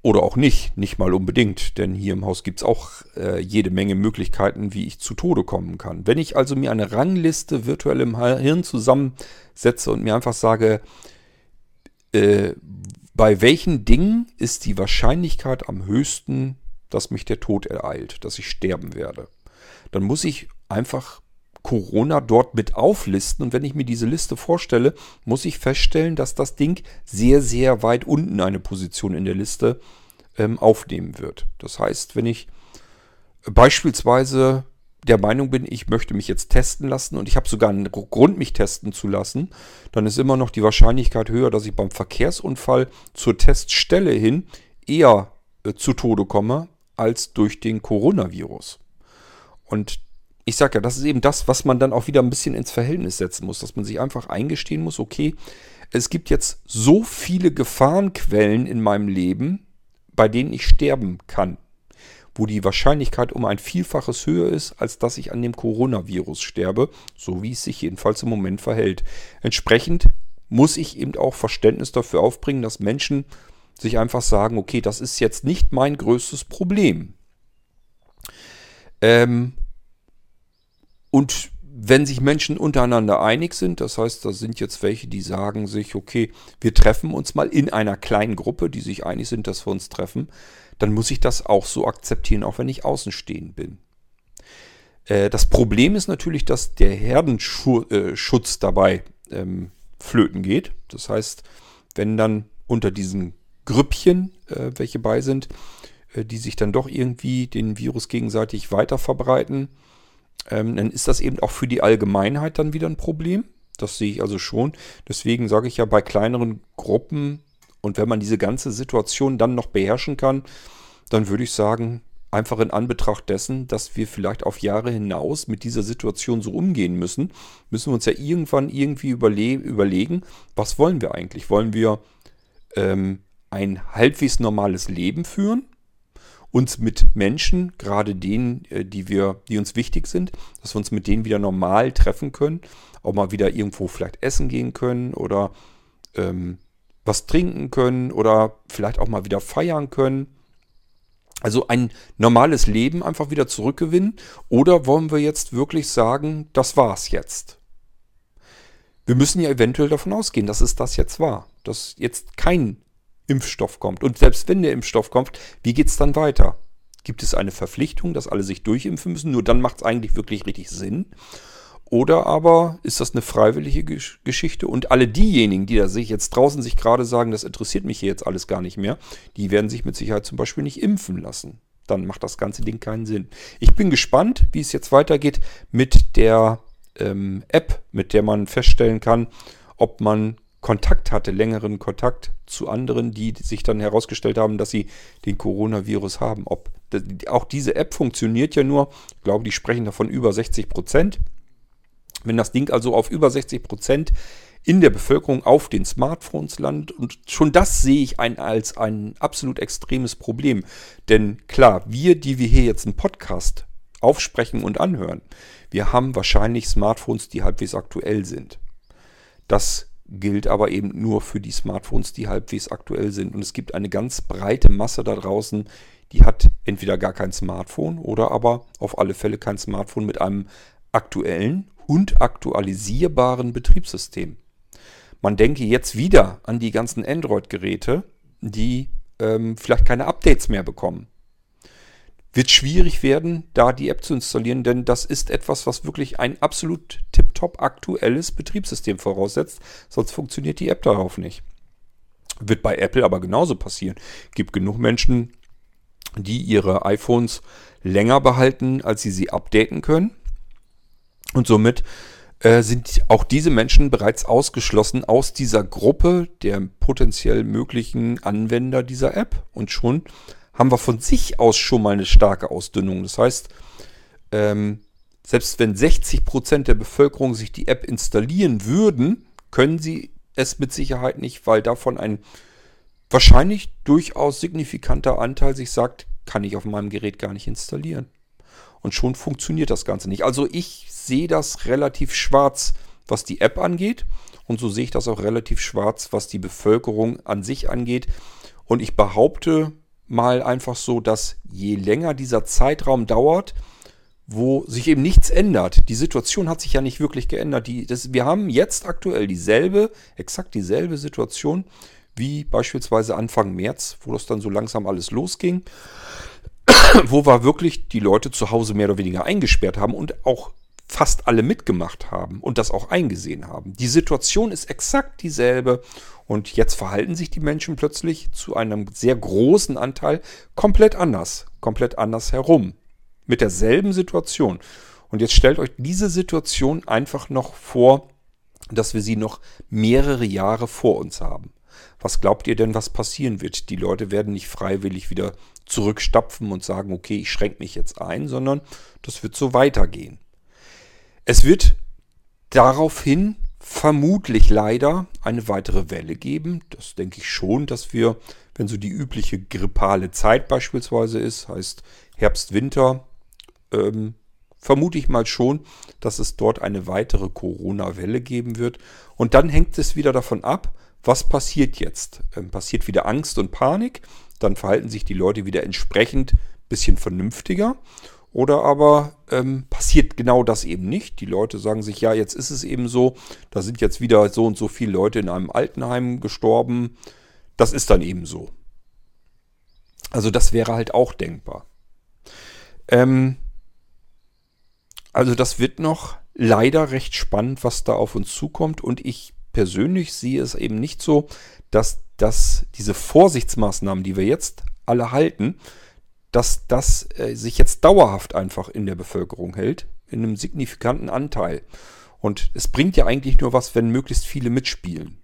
oder auch nicht, nicht mal unbedingt, denn hier im Haus gibt es auch äh, jede Menge Möglichkeiten, wie ich zu Tode kommen kann. Wenn ich also mir eine Rangliste virtuell im Hirn zusammensetze und mir einfach sage, äh, bei welchen Dingen ist die Wahrscheinlichkeit am höchsten, dass mich der Tod ereilt, dass ich sterben werde? Dann muss ich einfach Corona dort mit auflisten. Und wenn ich mir diese Liste vorstelle, muss ich feststellen, dass das Ding sehr, sehr weit unten eine Position in der Liste ähm, aufnehmen wird. Das heißt, wenn ich beispielsweise der Meinung bin, ich möchte mich jetzt testen lassen und ich habe sogar einen Grund, mich testen zu lassen, dann ist immer noch die Wahrscheinlichkeit höher, dass ich beim Verkehrsunfall zur Teststelle hin eher äh, zu Tode komme als durch den Coronavirus. Und ich sage ja, das ist eben das, was man dann auch wieder ein bisschen ins Verhältnis setzen muss, dass man sich einfach eingestehen muss, okay, es gibt jetzt so viele Gefahrenquellen in meinem Leben, bei denen ich sterben kann wo die Wahrscheinlichkeit um ein Vielfaches höher ist, als dass ich an dem Coronavirus sterbe, so wie es sich jedenfalls im Moment verhält. Entsprechend muss ich eben auch Verständnis dafür aufbringen, dass Menschen sich einfach sagen, okay, das ist jetzt nicht mein größtes Problem. Ähm, und wenn sich Menschen untereinander einig sind, das heißt, da sind jetzt welche, die sagen sich, okay, wir treffen uns mal in einer kleinen Gruppe, die sich einig sind, dass wir uns treffen, dann muss ich das auch so akzeptieren, auch wenn ich außenstehend bin. Äh, das Problem ist natürlich, dass der Herdenschutz äh, dabei ähm, flöten geht. Das heißt, wenn dann unter diesen Grüppchen, äh, welche bei sind, äh, die sich dann doch irgendwie den Virus gegenseitig weiter verbreiten, ähm, dann ist das eben auch für die Allgemeinheit dann wieder ein Problem. Das sehe ich also schon. Deswegen sage ich ja bei kleineren Gruppen und wenn man diese ganze Situation dann noch beherrschen kann, dann würde ich sagen, einfach in Anbetracht dessen, dass wir vielleicht auf Jahre hinaus mit dieser Situation so umgehen müssen, müssen wir uns ja irgendwann irgendwie überle überlegen, was wollen wir eigentlich? Wollen wir ähm, ein halbwegs normales Leben führen? Uns mit Menschen, gerade denen, äh, die wir, die uns wichtig sind, dass wir uns mit denen wieder normal treffen können, auch mal wieder irgendwo vielleicht essen gehen können oder ähm, was trinken können oder vielleicht auch mal wieder feiern können. Also ein normales Leben einfach wieder zurückgewinnen? Oder wollen wir jetzt wirklich sagen, das war's jetzt? Wir müssen ja eventuell davon ausgehen, dass es das jetzt war. Dass jetzt kein Impfstoff kommt. Und selbst wenn der Impfstoff kommt, wie geht's dann weiter? Gibt es eine Verpflichtung, dass alle sich durchimpfen müssen? Nur dann macht es eigentlich wirklich richtig Sinn. Oder aber ist das eine freiwillige Geschichte und alle diejenigen, die da sich jetzt draußen sich gerade sagen, das interessiert mich hier jetzt alles gar nicht mehr, die werden sich mit Sicherheit zum Beispiel nicht impfen lassen. Dann macht das ganze Ding keinen Sinn. Ich bin gespannt, wie es jetzt weitergeht mit der ähm, App, mit der man feststellen kann, ob man Kontakt hatte, längeren Kontakt zu anderen, die sich dann herausgestellt haben, dass sie den Coronavirus haben, ob Auch diese App funktioniert ja nur, ich glaube, die sprechen davon über 60 Prozent. Wenn das Ding also auf über 60 Prozent in der Bevölkerung auf den Smartphones landet. Und schon das sehe ich ein, als ein absolut extremes Problem. Denn klar, wir, die wir hier jetzt einen Podcast aufsprechen und anhören, wir haben wahrscheinlich Smartphones, die halbwegs aktuell sind. Das gilt aber eben nur für die Smartphones, die halbwegs aktuell sind. Und es gibt eine ganz breite Masse da draußen, die hat entweder gar kein Smartphone oder aber auf alle Fälle kein Smartphone mit einem aktuellen und aktualisierbaren Betriebssystem. Man denke jetzt wieder an die ganzen Android-Geräte, die ähm, vielleicht keine Updates mehr bekommen. Wird schwierig werden, da die App zu installieren, denn das ist etwas, was wirklich ein absolut tiptop aktuelles Betriebssystem voraussetzt, sonst funktioniert die App darauf nicht. Wird bei Apple aber genauso passieren. Gibt genug Menschen, die ihre iPhones länger behalten, als sie sie updaten können. Und somit äh, sind auch diese Menschen bereits ausgeschlossen aus dieser Gruppe der potenziell möglichen Anwender dieser App. Und schon haben wir von sich aus schon mal eine starke Ausdünnung. Das heißt, ähm, selbst wenn 60% der Bevölkerung sich die App installieren würden, können sie es mit Sicherheit nicht, weil davon ein wahrscheinlich durchaus signifikanter Anteil sich sagt, kann ich auf meinem Gerät gar nicht installieren. Und schon funktioniert das Ganze nicht. Also ich sehe das relativ schwarz, was die App angeht. Und so sehe ich das auch relativ schwarz, was die Bevölkerung an sich angeht. Und ich behaupte mal einfach so, dass je länger dieser Zeitraum dauert, wo sich eben nichts ändert. Die Situation hat sich ja nicht wirklich geändert. Die, das, wir haben jetzt aktuell dieselbe, exakt dieselbe Situation wie beispielsweise Anfang März, wo das dann so langsam alles losging, wo wir wirklich die Leute zu Hause mehr oder weniger eingesperrt haben und auch fast alle mitgemacht haben und das auch eingesehen haben. Die Situation ist exakt dieselbe und jetzt verhalten sich die Menschen plötzlich zu einem sehr großen Anteil komplett anders, komplett anders herum. Mit derselben Situation. Und jetzt stellt euch diese Situation einfach noch vor, dass wir sie noch mehrere Jahre vor uns haben. Was glaubt ihr denn, was passieren wird? Die Leute werden nicht freiwillig wieder zurückstapfen und sagen, okay, ich schränke mich jetzt ein, sondern das wird so weitergehen. Es wird daraufhin vermutlich leider eine weitere Welle geben. Das denke ich schon, dass wir, wenn so die übliche grippale Zeit beispielsweise ist, heißt Herbst, Winter, ähm, vermute ich mal schon, dass es dort eine weitere Corona-Welle geben wird. Und dann hängt es wieder davon ab, was passiert jetzt. Ähm, passiert wieder Angst und Panik, dann verhalten sich die Leute wieder entsprechend bisschen vernünftiger. Oder aber ähm, passiert genau das eben nicht. Die Leute sagen sich, ja, jetzt ist es eben so, da sind jetzt wieder so und so viele Leute in einem Altenheim gestorben. Das ist dann eben so. Also das wäre halt auch denkbar. Ähm, also das wird noch leider recht spannend, was da auf uns zukommt. Und ich persönlich sehe es eben nicht so, dass, dass diese Vorsichtsmaßnahmen, die wir jetzt alle halten, dass das äh, sich jetzt dauerhaft einfach in der Bevölkerung hält, in einem signifikanten Anteil. Und es bringt ja eigentlich nur was, wenn möglichst viele mitspielen.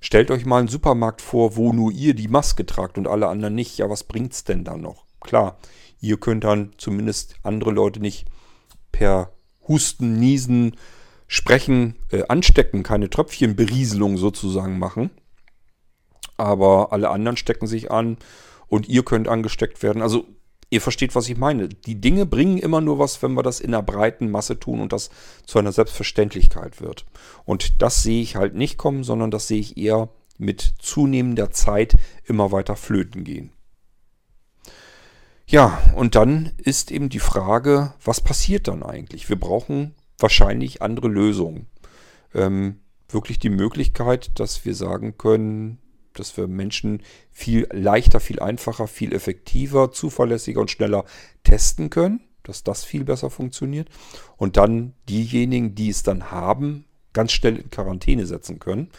Stellt euch mal einen Supermarkt vor, wo nur ihr die Maske tragt und alle anderen nicht. Ja, was bringt's denn da noch? Klar, ihr könnt dann zumindest andere Leute nicht per Husten, Niesen, Sprechen äh, anstecken, keine Tröpfchenberieselung sozusagen machen. Aber alle anderen stecken sich an und ihr könnt angesteckt werden. Also ihr versteht, was ich meine. Die Dinge bringen immer nur was, wenn wir das in einer breiten Masse tun und das zu einer Selbstverständlichkeit wird. Und das sehe ich halt nicht kommen, sondern das sehe ich eher mit zunehmender Zeit immer weiter flöten gehen. Ja, und dann ist eben die Frage, was passiert dann eigentlich? Wir brauchen wahrscheinlich andere Lösungen. Ähm, wirklich die Möglichkeit, dass wir sagen können, dass wir Menschen viel leichter, viel einfacher, viel effektiver, zuverlässiger und schneller testen können, dass das viel besser funktioniert. Und dann diejenigen, die es dann haben, ganz schnell in Quarantäne setzen können,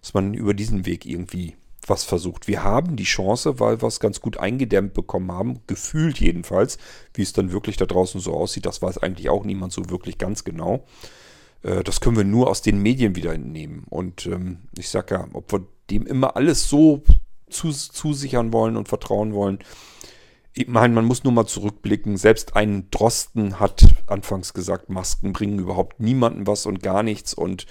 dass man über diesen Weg irgendwie was versucht. Wir haben die Chance, weil wir es ganz gut eingedämmt bekommen haben, gefühlt jedenfalls, wie es dann wirklich da draußen so aussieht, das weiß eigentlich auch niemand so wirklich ganz genau. Äh, das können wir nur aus den Medien wieder entnehmen. Und ähm, ich sage ja, ob wir dem immer alles so zusichern wollen und vertrauen wollen. Ich meine, man muss nur mal zurückblicken. Selbst ein Drosten hat anfangs gesagt, Masken bringen überhaupt niemandem was und gar nichts und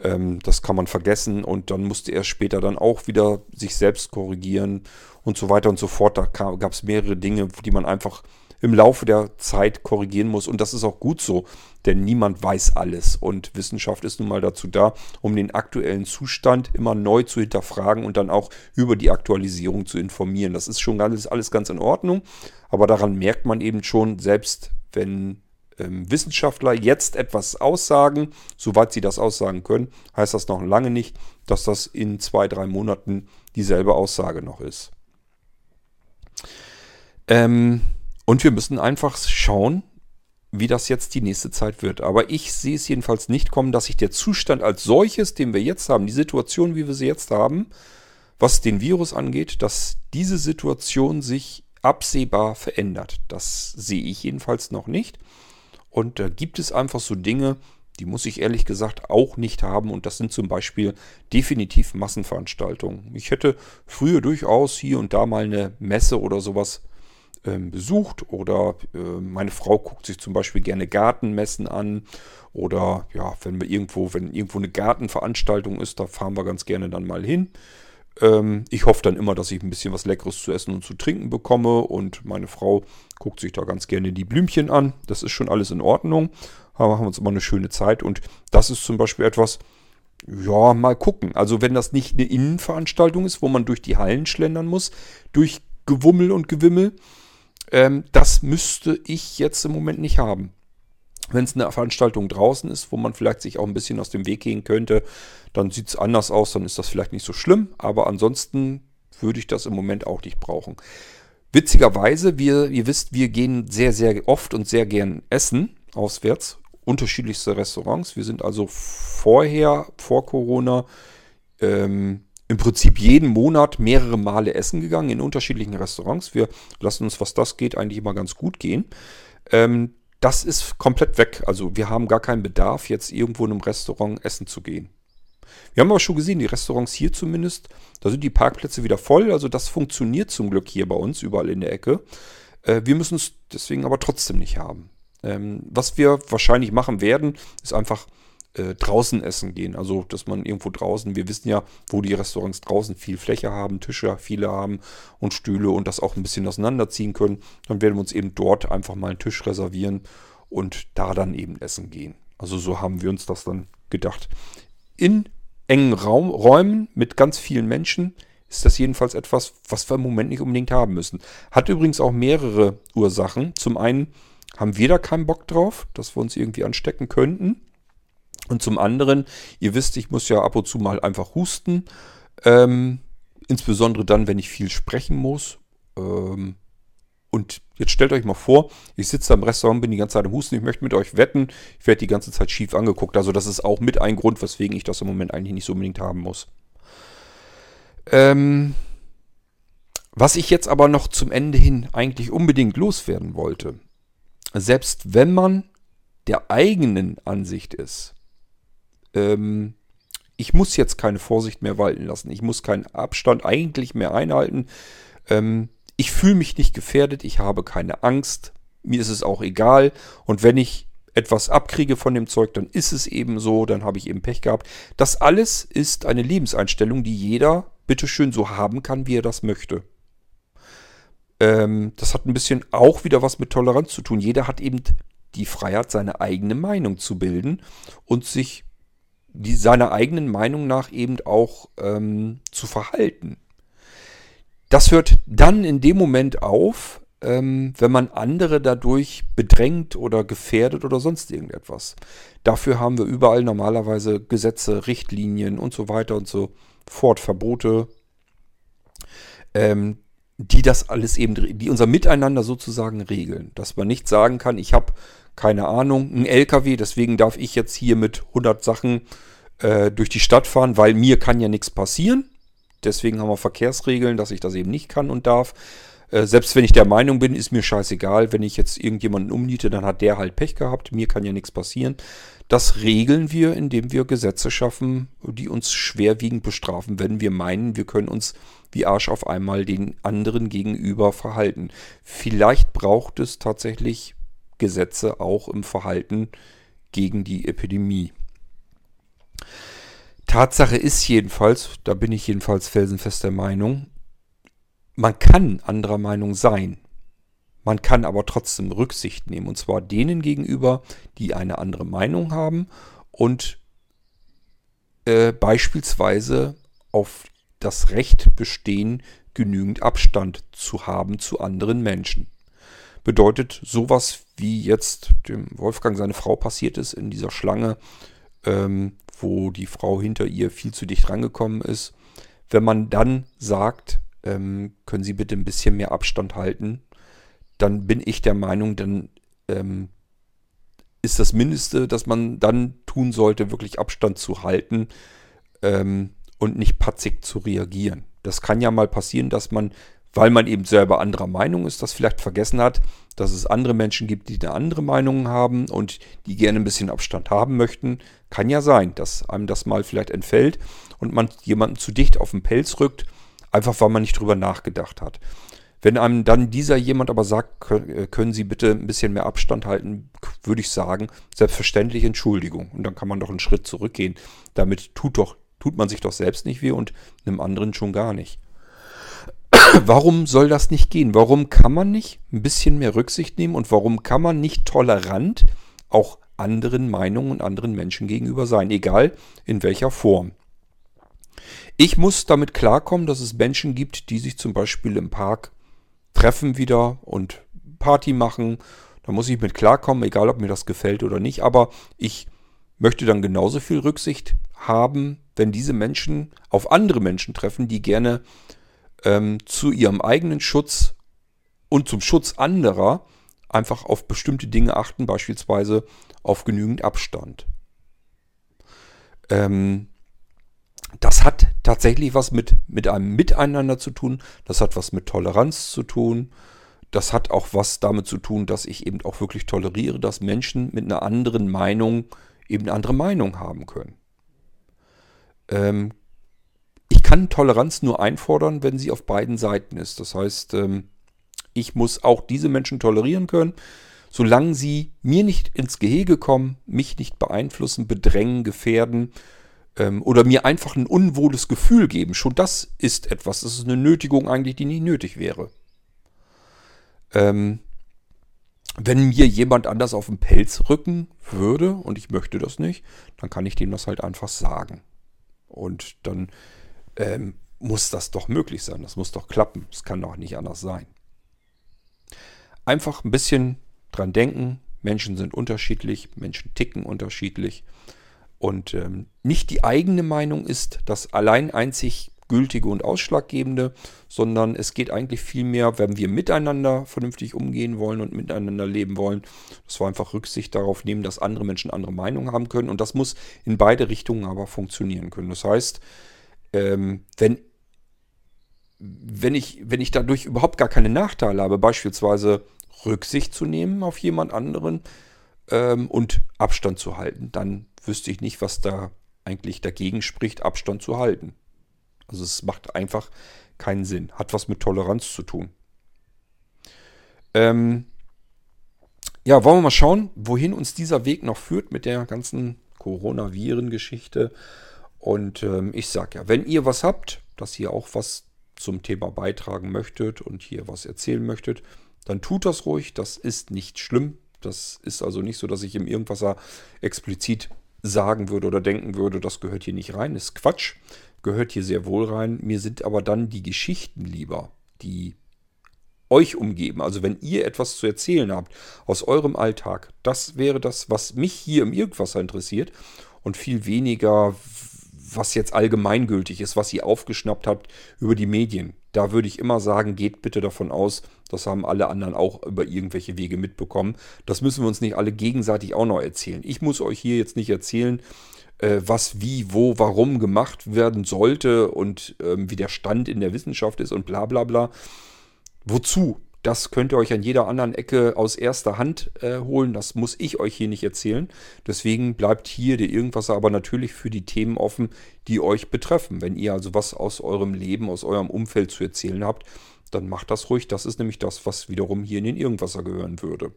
ähm, das kann man vergessen. Und dann musste er später dann auch wieder sich selbst korrigieren und so weiter und so fort. Da gab es mehrere Dinge, die man einfach im Laufe der Zeit korrigieren muss. Und das ist auch gut so, denn niemand weiß alles. Und Wissenschaft ist nun mal dazu da, um den aktuellen Zustand immer neu zu hinterfragen und dann auch über die Aktualisierung zu informieren. Das ist schon alles, alles ganz in Ordnung. Aber daran merkt man eben schon, selbst wenn ähm, Wissenschaftler jetzt etwas aussagen, soweit sie das aussagen können, heißt das noch lange nicht, dass das in zwei, drei Monaten dieselbe Aussage noch ist. Ähm, und wir müssen einfach schauen, wie das jetzt die nächste Zeit wird. Aber ich sehe es jedenfalls nicht kommen, dass sich der Zustand als solches, den wir jetzt haben, die Situation, wie wir sie jetzt haben, was den Virus angeht, dass diese Situation sich absehbar verändert. Das sehe ich jedenfalls noch nicht. Und da gibt es einfach so Dinge, die muss ich ehrlich gesagt auch nicht haben. Und das sind zum Beispiel definitiv Massenveranstaltungen. Ich hätte früher durchaus hier und da mal eine Messe oder sowas ähm, besucht oder äh, meine Frau guckt sich zum Beispiel gerne Gartenmessen an oder ja, wenn wir irgendwo, wenn irgendwo eine Gartenveranstaltung ist, da fahren wir ganz gerne dann mal hin. Ähm, ich hoffe dann immer, dass ich ein bisschen was Leckeres zu essen und zu trinken bekomme und meine Frau guckt sich da ganz gerne die Blümchen an. Das ist schon alles in Ordnung. Da machen wir uns immer eine schöne Zeit und das ist zum Beispiel etwas, ja, mal gucken. Also wenn das nicht eine Innenveranstaltung ist, wo man durch die Hallen schlendern muss, durch Gewummel und Gewimmel, ähm, das müsste ich jetzt im Moment nicht haben. Wenn es eine Veranstaltung draußen ist, wo man vielleicht sich auch ein bisschen aus dem Weg gehen könnte, dann sieht es anders aus, dann ist das vielleicht nicht so schlimm. Aber ansonsten würde ich das im Moment auch nicht brauchen. Witzigerweise, wir, ihr wisst, wir gehen sehr, sehr oft und sehr gern essen auswärts. Unterschiedlichste Restaurants. Wir sind also vorher, vor Corona, ähm, im Prinzip jeden Monat mehrere Male essen gegangen in unterschiedlichen Restaurants. Wir lassen uns, was das geht, eigentlich immer ganz gut gehen. Ähm, das ist komplett weg. Also wir haben gar keinen Bedarf, jetzt irgendwo in einem Restaurant essen zu gehen. Wir haben aber schon gesehen, die Restaurants hier zumindest, da sind die Parkplätze wieder voll. Also das funktioniert zum Glück hier bei uns, überall in der Ecke. Äh, wir müssen es deswegen aber trotzdem nicht haben. Ähm, was wir wahrscheinlich machen werden, ist einfach äh, draußen essen gehen. Also, dass man irgendwo draußen, wir wissen ja, wo die Restaurants draußen viel Fläche haben, Tische viele haben und Stühle und das auch ein bisschen auseinanderziehen können. Dann werden wir uns eben dort einfach mal einen Tisch reservieren und da dann eben essen gehen. Also so haben wir uns das dann gedacht. In engen Raum, Räumen mit ganz vielen Menschen ist das jedenfalls etwas, was wir im Moment nicht unbedingt haben müssen. Hat übrigens auch mehrere Ursachen. Zum einen haben wir da keinen Bock drauf, dass wir uns irgendwie anstecken könnten. Und zum anderen, ihr wisst, ich muss ja ab und zu mal einfach husten. Ähm, insbesondere dann, wenn ich viel sprechen muss. Ähm, und jetzt stellt euch mal vor, ich sitze im Restaurant, bin die ganze Zeit im Husten, ich möchte mit euch wetten, ich werde die ganze Zeit schief angeguckt. Also das ist auch mit ein Grund, weswegen ich das im Moment eigentlich nicht so unbedingt haben muss. Ähm, was ich jetzt aber noch zum Ende hin eigentlich unbedingt loswerden wollte. Selbst wenn man der eigenen Ansicht ist, ähm, ich muss jetzt keine Vorsicht mehr walten lassen. Ich muss keinen Abstand eigentlich mehr einhalten. Ähm, ich fühle mich nicht gefährdet. Ich habe keine Angst. Mir ist es auch egal. Und wenn ich etwas abkriege von dem Zeug, dann ist es eben so. Dann habe ich eben Pech gehabt. Das alles ist eine Lebenseinstellung, die jeder bitteschön so haben kann, wie er das möchte. Ähm, das hat ein bisschen auch wieder was mit Toleranz zu tun. Jeder hat eben die Freiheit, seine eigene Meinung zu bilden und sich die seiner eigenen Meinung nach eben auch ähm, zu verhalten. Das hört dann in dem Moment auf, ähm, wenn man andere dadurch bedrängt oder gefährdet oder sonst irgendetwas. Dafür haben wir überall normalerweise Gesetze, Richtlinien und so weiter und so fort, Verbote, ähm, die das alles eben, die unser Miteinander sozusagen regeln. Dass man nicht sagen kann, ich habe keine Ahnung, ein LKW, deswegen darf ich jetzt hier mit 100 Sachen äh, durch die Stadt fahren, weil mir kann ja nichts passieren. Deswegen haben wir Verkehrsregeln, dass ich das eben nicht kann und darf. Äh, selbst wenn ich der Meinung bin, ist mir scheißegal. Wenn ich jetzt irgendjemanden umniete, dann hat der halt Pech gehabt. Mir kann ja nichts passieren. Das regeln wir, indem wir Gesetze schaffen, die uns schwerwiegend bestrafen, wenn wir meinen, wir können uns wie Arsch auf einmal den anderen gegenüber verhalten. Vielleicht braucht es tatsächlich Gesetze auch im Verhalten gegen die Epidemie. Tatsache ist jedenfalls, da bin ich jedenfalls felsenfest der Meinung, man kann anderer Meinung sein. Man kann aber trotzdem Rücksicht nehmen. Und zwar denen gegenüber, die eine andere Meinung haben und äh, beispielsweise auf das Recht bestehen, genügend Abstand zu haben zu anderen Menschen. Bedeutet sowas, wie jetzt dem Wolfgang seine Frau passiert ist in dieser Schlange, ähm, wo die Frau hinter ihr viel zu dicht rangekommen ist. Wenn man dann sagt, ähm, können Sie bitte ein bisschen mehr Abstand halten, dann bin ich der Meinung, dann ähm, ist das Mindeste, das man dann tun sollte, wirklich Abstand zu halten ähm, und nicht patzig zu reagieren. Das kann ja mal passieren, dass man, weil man eben selber anderer Meinung ist, das vielleicht vergessen hat, dass es andere Menschen gibt, die eine andere Meinung haben und die gerne ein bisschen Abstand haben möchten. Kann ja sein, dass einem das mal vielleicht entfällt und man jemanden zu dicht auf den Pelz rückt, einfach weil man nicht drüber nachgedacht hat. Wenn einem dann dieser jemand aber sagt, äh, können Sie bitte ein bisschen mehr Abstand halten, würde ich sagen, selbstverständlich Entschuldigung. Und dann kann man doch einen Schritt zurückgehen. Damit tut, doch, tut man sich doch selbst nicht weh und einem anderen schon gar nicht. Warum soll das nicht gehen? Warum kann man nicht ein bisschen mehr Rücksicht nehmen und warum kann man nicht tolerant auch anderen Meinungen und anderen Menschen gegenüber sein, egal in welcher Form? Ich muss damit klarkommen, dass es Menschen gibt, die sich zum Beispiel im Park treffen wieder und Party machen. Da muss ich mit klarkommen, egal ob mir das gefällt oder nicht. Aber ich möchte dann genauso viel Rücksicht haben, wenn diese Menschen auf andere Menschen treffen, die gerne ähm, zu ihrem eigenen Schutz und zum Schutz anderer einfach auf bestimmte Dinge achten, beispielsweise auf genügend Abstand. Ähm, das hat tatsächlich was mit, mit einem Miteinander zu tun. Das hat was mit Toleranz zu tun. Das hat auch was damit zu tun, dass ich eben auch wirklich toleriere, dass Menschen mit einer anderen Meinung eben eine andere Meinung haben können. Ähm, ich kann Toleranz nur einfordern, wenn sie auf beiden Seiten ist. Das heißt, ähm, ich muss auch diese Menschen tolerieren können, solange sie mir nicht ins Gehege kommen, mich nicht beeinflussen, bedrängen, gefährden ähm, oder mir einfach ein unwohles Gefühl geben. Schon das ist etwas. Das ist eine Nötigung eigentlich, die nicht nötig wäre. Ähm, wenn mir jemand anders auf den Pelz rücken würde und ich möchte das nicht, dann kann ich dem das halt einfach sagen. Und dann ähm, muss das doch möglich sein. Das muss doch klappen. Es kann doch nicht anders sein. Einfach ein bisschen dran denken. Menschen sind unterschiedlich, Menschen ticken unterschiedlich. Und ähm, nicht die eigene Meinung ist das allein einzig gültige und ausschlaggebende, sondern es geht eigentlich vielmehr, wenn wir miteinander vernünftig umgehen wollen und miteinander leben wollen, dass wir einfach Rücksicht darauf nehmen, dass andere Menschen andere Meinungen haben können. Und das muss in beide Richtungen aber funktionieren können. Das heißt, ähm, wenn, wenn, ich, wenn ich dadurch überhaupt gar keine Nachteile habe, beispielsweise Rücksicht zu nehmen auf jemand anderen ähm, und Abstand zu halten, dann wüsste ich nicht, was da eigentlich dagegen spricht, Abstand zu halten. Also es macht einfach keinen Sinn. Hat was mit Toleranz zu tun. Ähm ja, wollen wir mal schauen, wohin uns dieser Weg noch führt mit der ganzen Coronaviren-Geschichte. Und ähm, ich sage ja, wenn ihr was habt, dass ihr auch was zum Thema beitragen möchtet und hier was erzählen möchtet, dann tut das ruhig. Das ist nicht schlimm. Das ist also nicht so, dass ich im Irgendwasser explizit sagen würde oder denken würde, das gehört hier nicht rein. Ist Quatsch. Gehört hier sehr wohl rein. Mir sind aber dann die Geschichten lieber, die euch umgeben. Also wenn ihr etwas zu erzählen habt aus eurem Alltag, das wäre das, was mich hier im Irgendwasser interessiert und viel weniger, was jetzt allgemeingültig ist, was ihr aufgeschnappt habt über die Medien. Da würde ich immer sagen, geht bitte davon aus, das haben alle anderen auch über irgendwelche Wege mitbekommen. Das müssen wir uns nicht alle gegenseitig auch noch erzählen. Ich muss euch hier jetzt nicht erzählen, äh, was wie, wo, warum gemacht werden sollte und ähm, wie der Stand in der Wissenschaft ist und bla bla bla. Wozu? Das könnt ihr euch an jeder anderen Ecke aus erster Hand äh, holen. Das muss ich euch hier nicht erzählen. Deswegen bleibt hier der Irgendwas aber natürlich für die Themen offen, die euch betreffen. Wenn ihr also was aus eurem Leben, aus eurem Umfeld zu erzählen habt, dann macht das ruhig. Das ist nämlich das, was wiederum hier in den Irgendwasser gehören würde.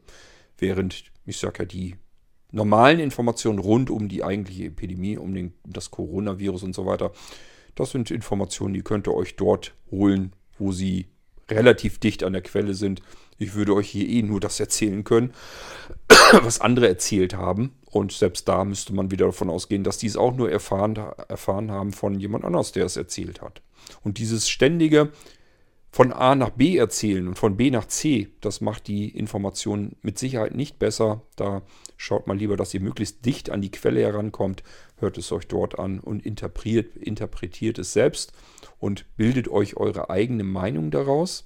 Während, ich sage ja, die normalen Informationen rund um die eigentliche Epidemie, um den, das Coronavirus und so weiter, das sind Informationen, die könnt ihr euch dort holen, wo sie relativ dicht an der Quelle sind. Ich würde euch hier eh nur das erzählen können, was andere erzählt haben. Und selbst da müsste man wieder davon ausgehen, dass die es auch nur erfahren, erfahren haben von jemand anders, der es erzählt hat. Und dieses ständige von A nach B erzählen und von B nach C, das macht die Information mit Sicherheit nicht besser. Da schaut mal lieber, dass ihr möglichst dicht an die Quelle herankommt, hört es euch dort an und interpretiert, interpretiert es selbst und bildet euch eure eigene Meinung daraus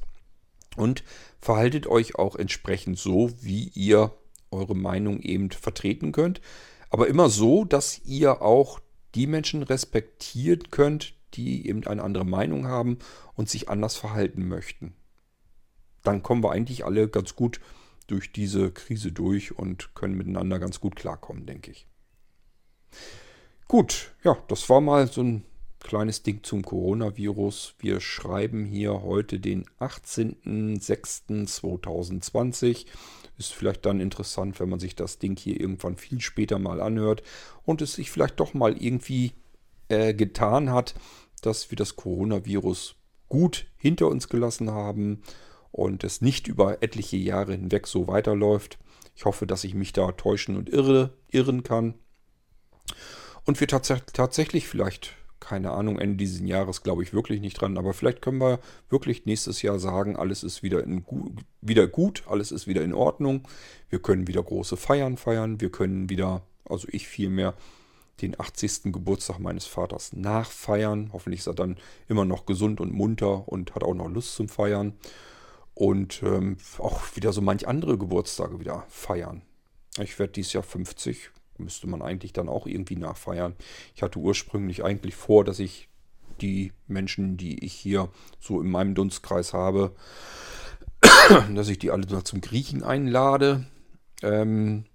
und verhaltet euch auch entsprechend so, wie ihr eure Meinung eben vertreten könnt. Aber immer so, dass ihr auch die Menschen respektieren könnt, die eben eine andere Meinung haben und sich anders verhalten möchten. Dann kommen wir eigentlich alle ganz gut durch diese Krise durch und können miteinander ganz gut klarkommen, denke ich. Gut, ja, das war mal so ein kleines Ding zum Coronavirus. Wir schreiben hier heute den 18.06.2020. Ist vielleicht dann interessant, wenn man sich das Ding hier irgendwann viel später mal anhört und es sich vielleicht doch mal irgendwie äh, getan hat, dass wir das Coronavirus gut hinter uns gelassen haben und es nicht über etliche Jahre hinweg so weiterläuft. Ich hoffe, dass ich mich da täuschen und irre, irren kann. Und wir tats tatsächlich vielleicht, keine Ahnung, Ende dieses Jahres glaube ich wirklich nicht dran, aber vielleicht können wir wirklich nächstes Jahr sagen, alles ist wieder, in, wieder gut, alles ist wieder in Ordnung. Wir können wieder große Feiern feiern, wir können wieder, also ich vielmehr, den 80. Geburtstag meines Vaters nachfeiern. Hoffentlich ist er dann immer noch gesund und munter und hat auch noch Lust zum Feiern. Und ähm, auch wieder so manch andere Geburtstage wieder feiern. Ich werde dieses Jahr 50. Müsste man eigentlich dann auch irgendwie nachfeiern. Ich hatte ursprünglich eigentlich vor, dass ich die Menschen, die ich hier so in meinem Dunstkreis habe, dass ich die alle zum Griechen einlade. Ähm,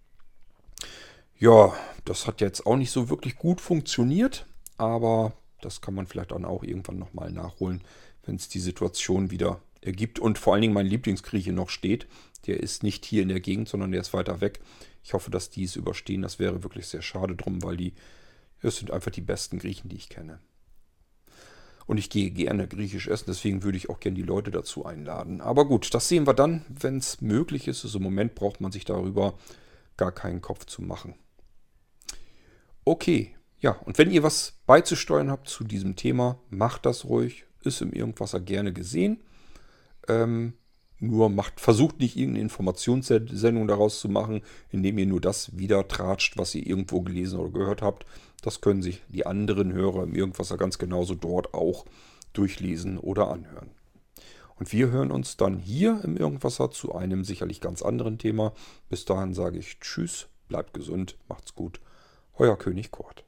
ja, das hat jetzt auch nicht so wirklich gut funktioniert, aber das kann man vielleicht dann auch irgendwann nochmal nachholen, wenn es die Situation wieder ergibt und vor allen Dingen mein Lieblingsgrieche noch steht. Der ist nicht hier in der Gegend, sondern der ist weiter weg. Ich hoffe, dass die es überstehen. Das wäre wirklich sehr schade drum, weil die, es sind einfach die besten Griechen, die ich kenne. Und ich gehe gerne griechisch essen, deswegen würde ich auch gerne die Leute dazu einladen. Aber gut, das sehen wir dann, wenn es möglich ist. Also Im Moment braucht man sich darüber gar keinen Kopf zu machen. Okay, ja, und wenn ihr was beizusteuern habt zu diesem Thema, macht das ruhig. Ist im Irgendwasser gerne gesehen. Ähm, nur macht, versucht nicht irgendeine Informationssendung daraus zu machen, indem ihr nur das wieder tratscht, was ihr irgendwo gelesen oder gehört habt. Das können sich die anderen Hörer im Irgendwasser ganz genauso dort auch durchlesen oder anhören. Und wir hören uns dann hier im Irgendwasser zu einem sicherlich ganz anderen Thema. Bis dahin sage ich Tschüss, bleibt gesund, macht's gut euer König Kurt.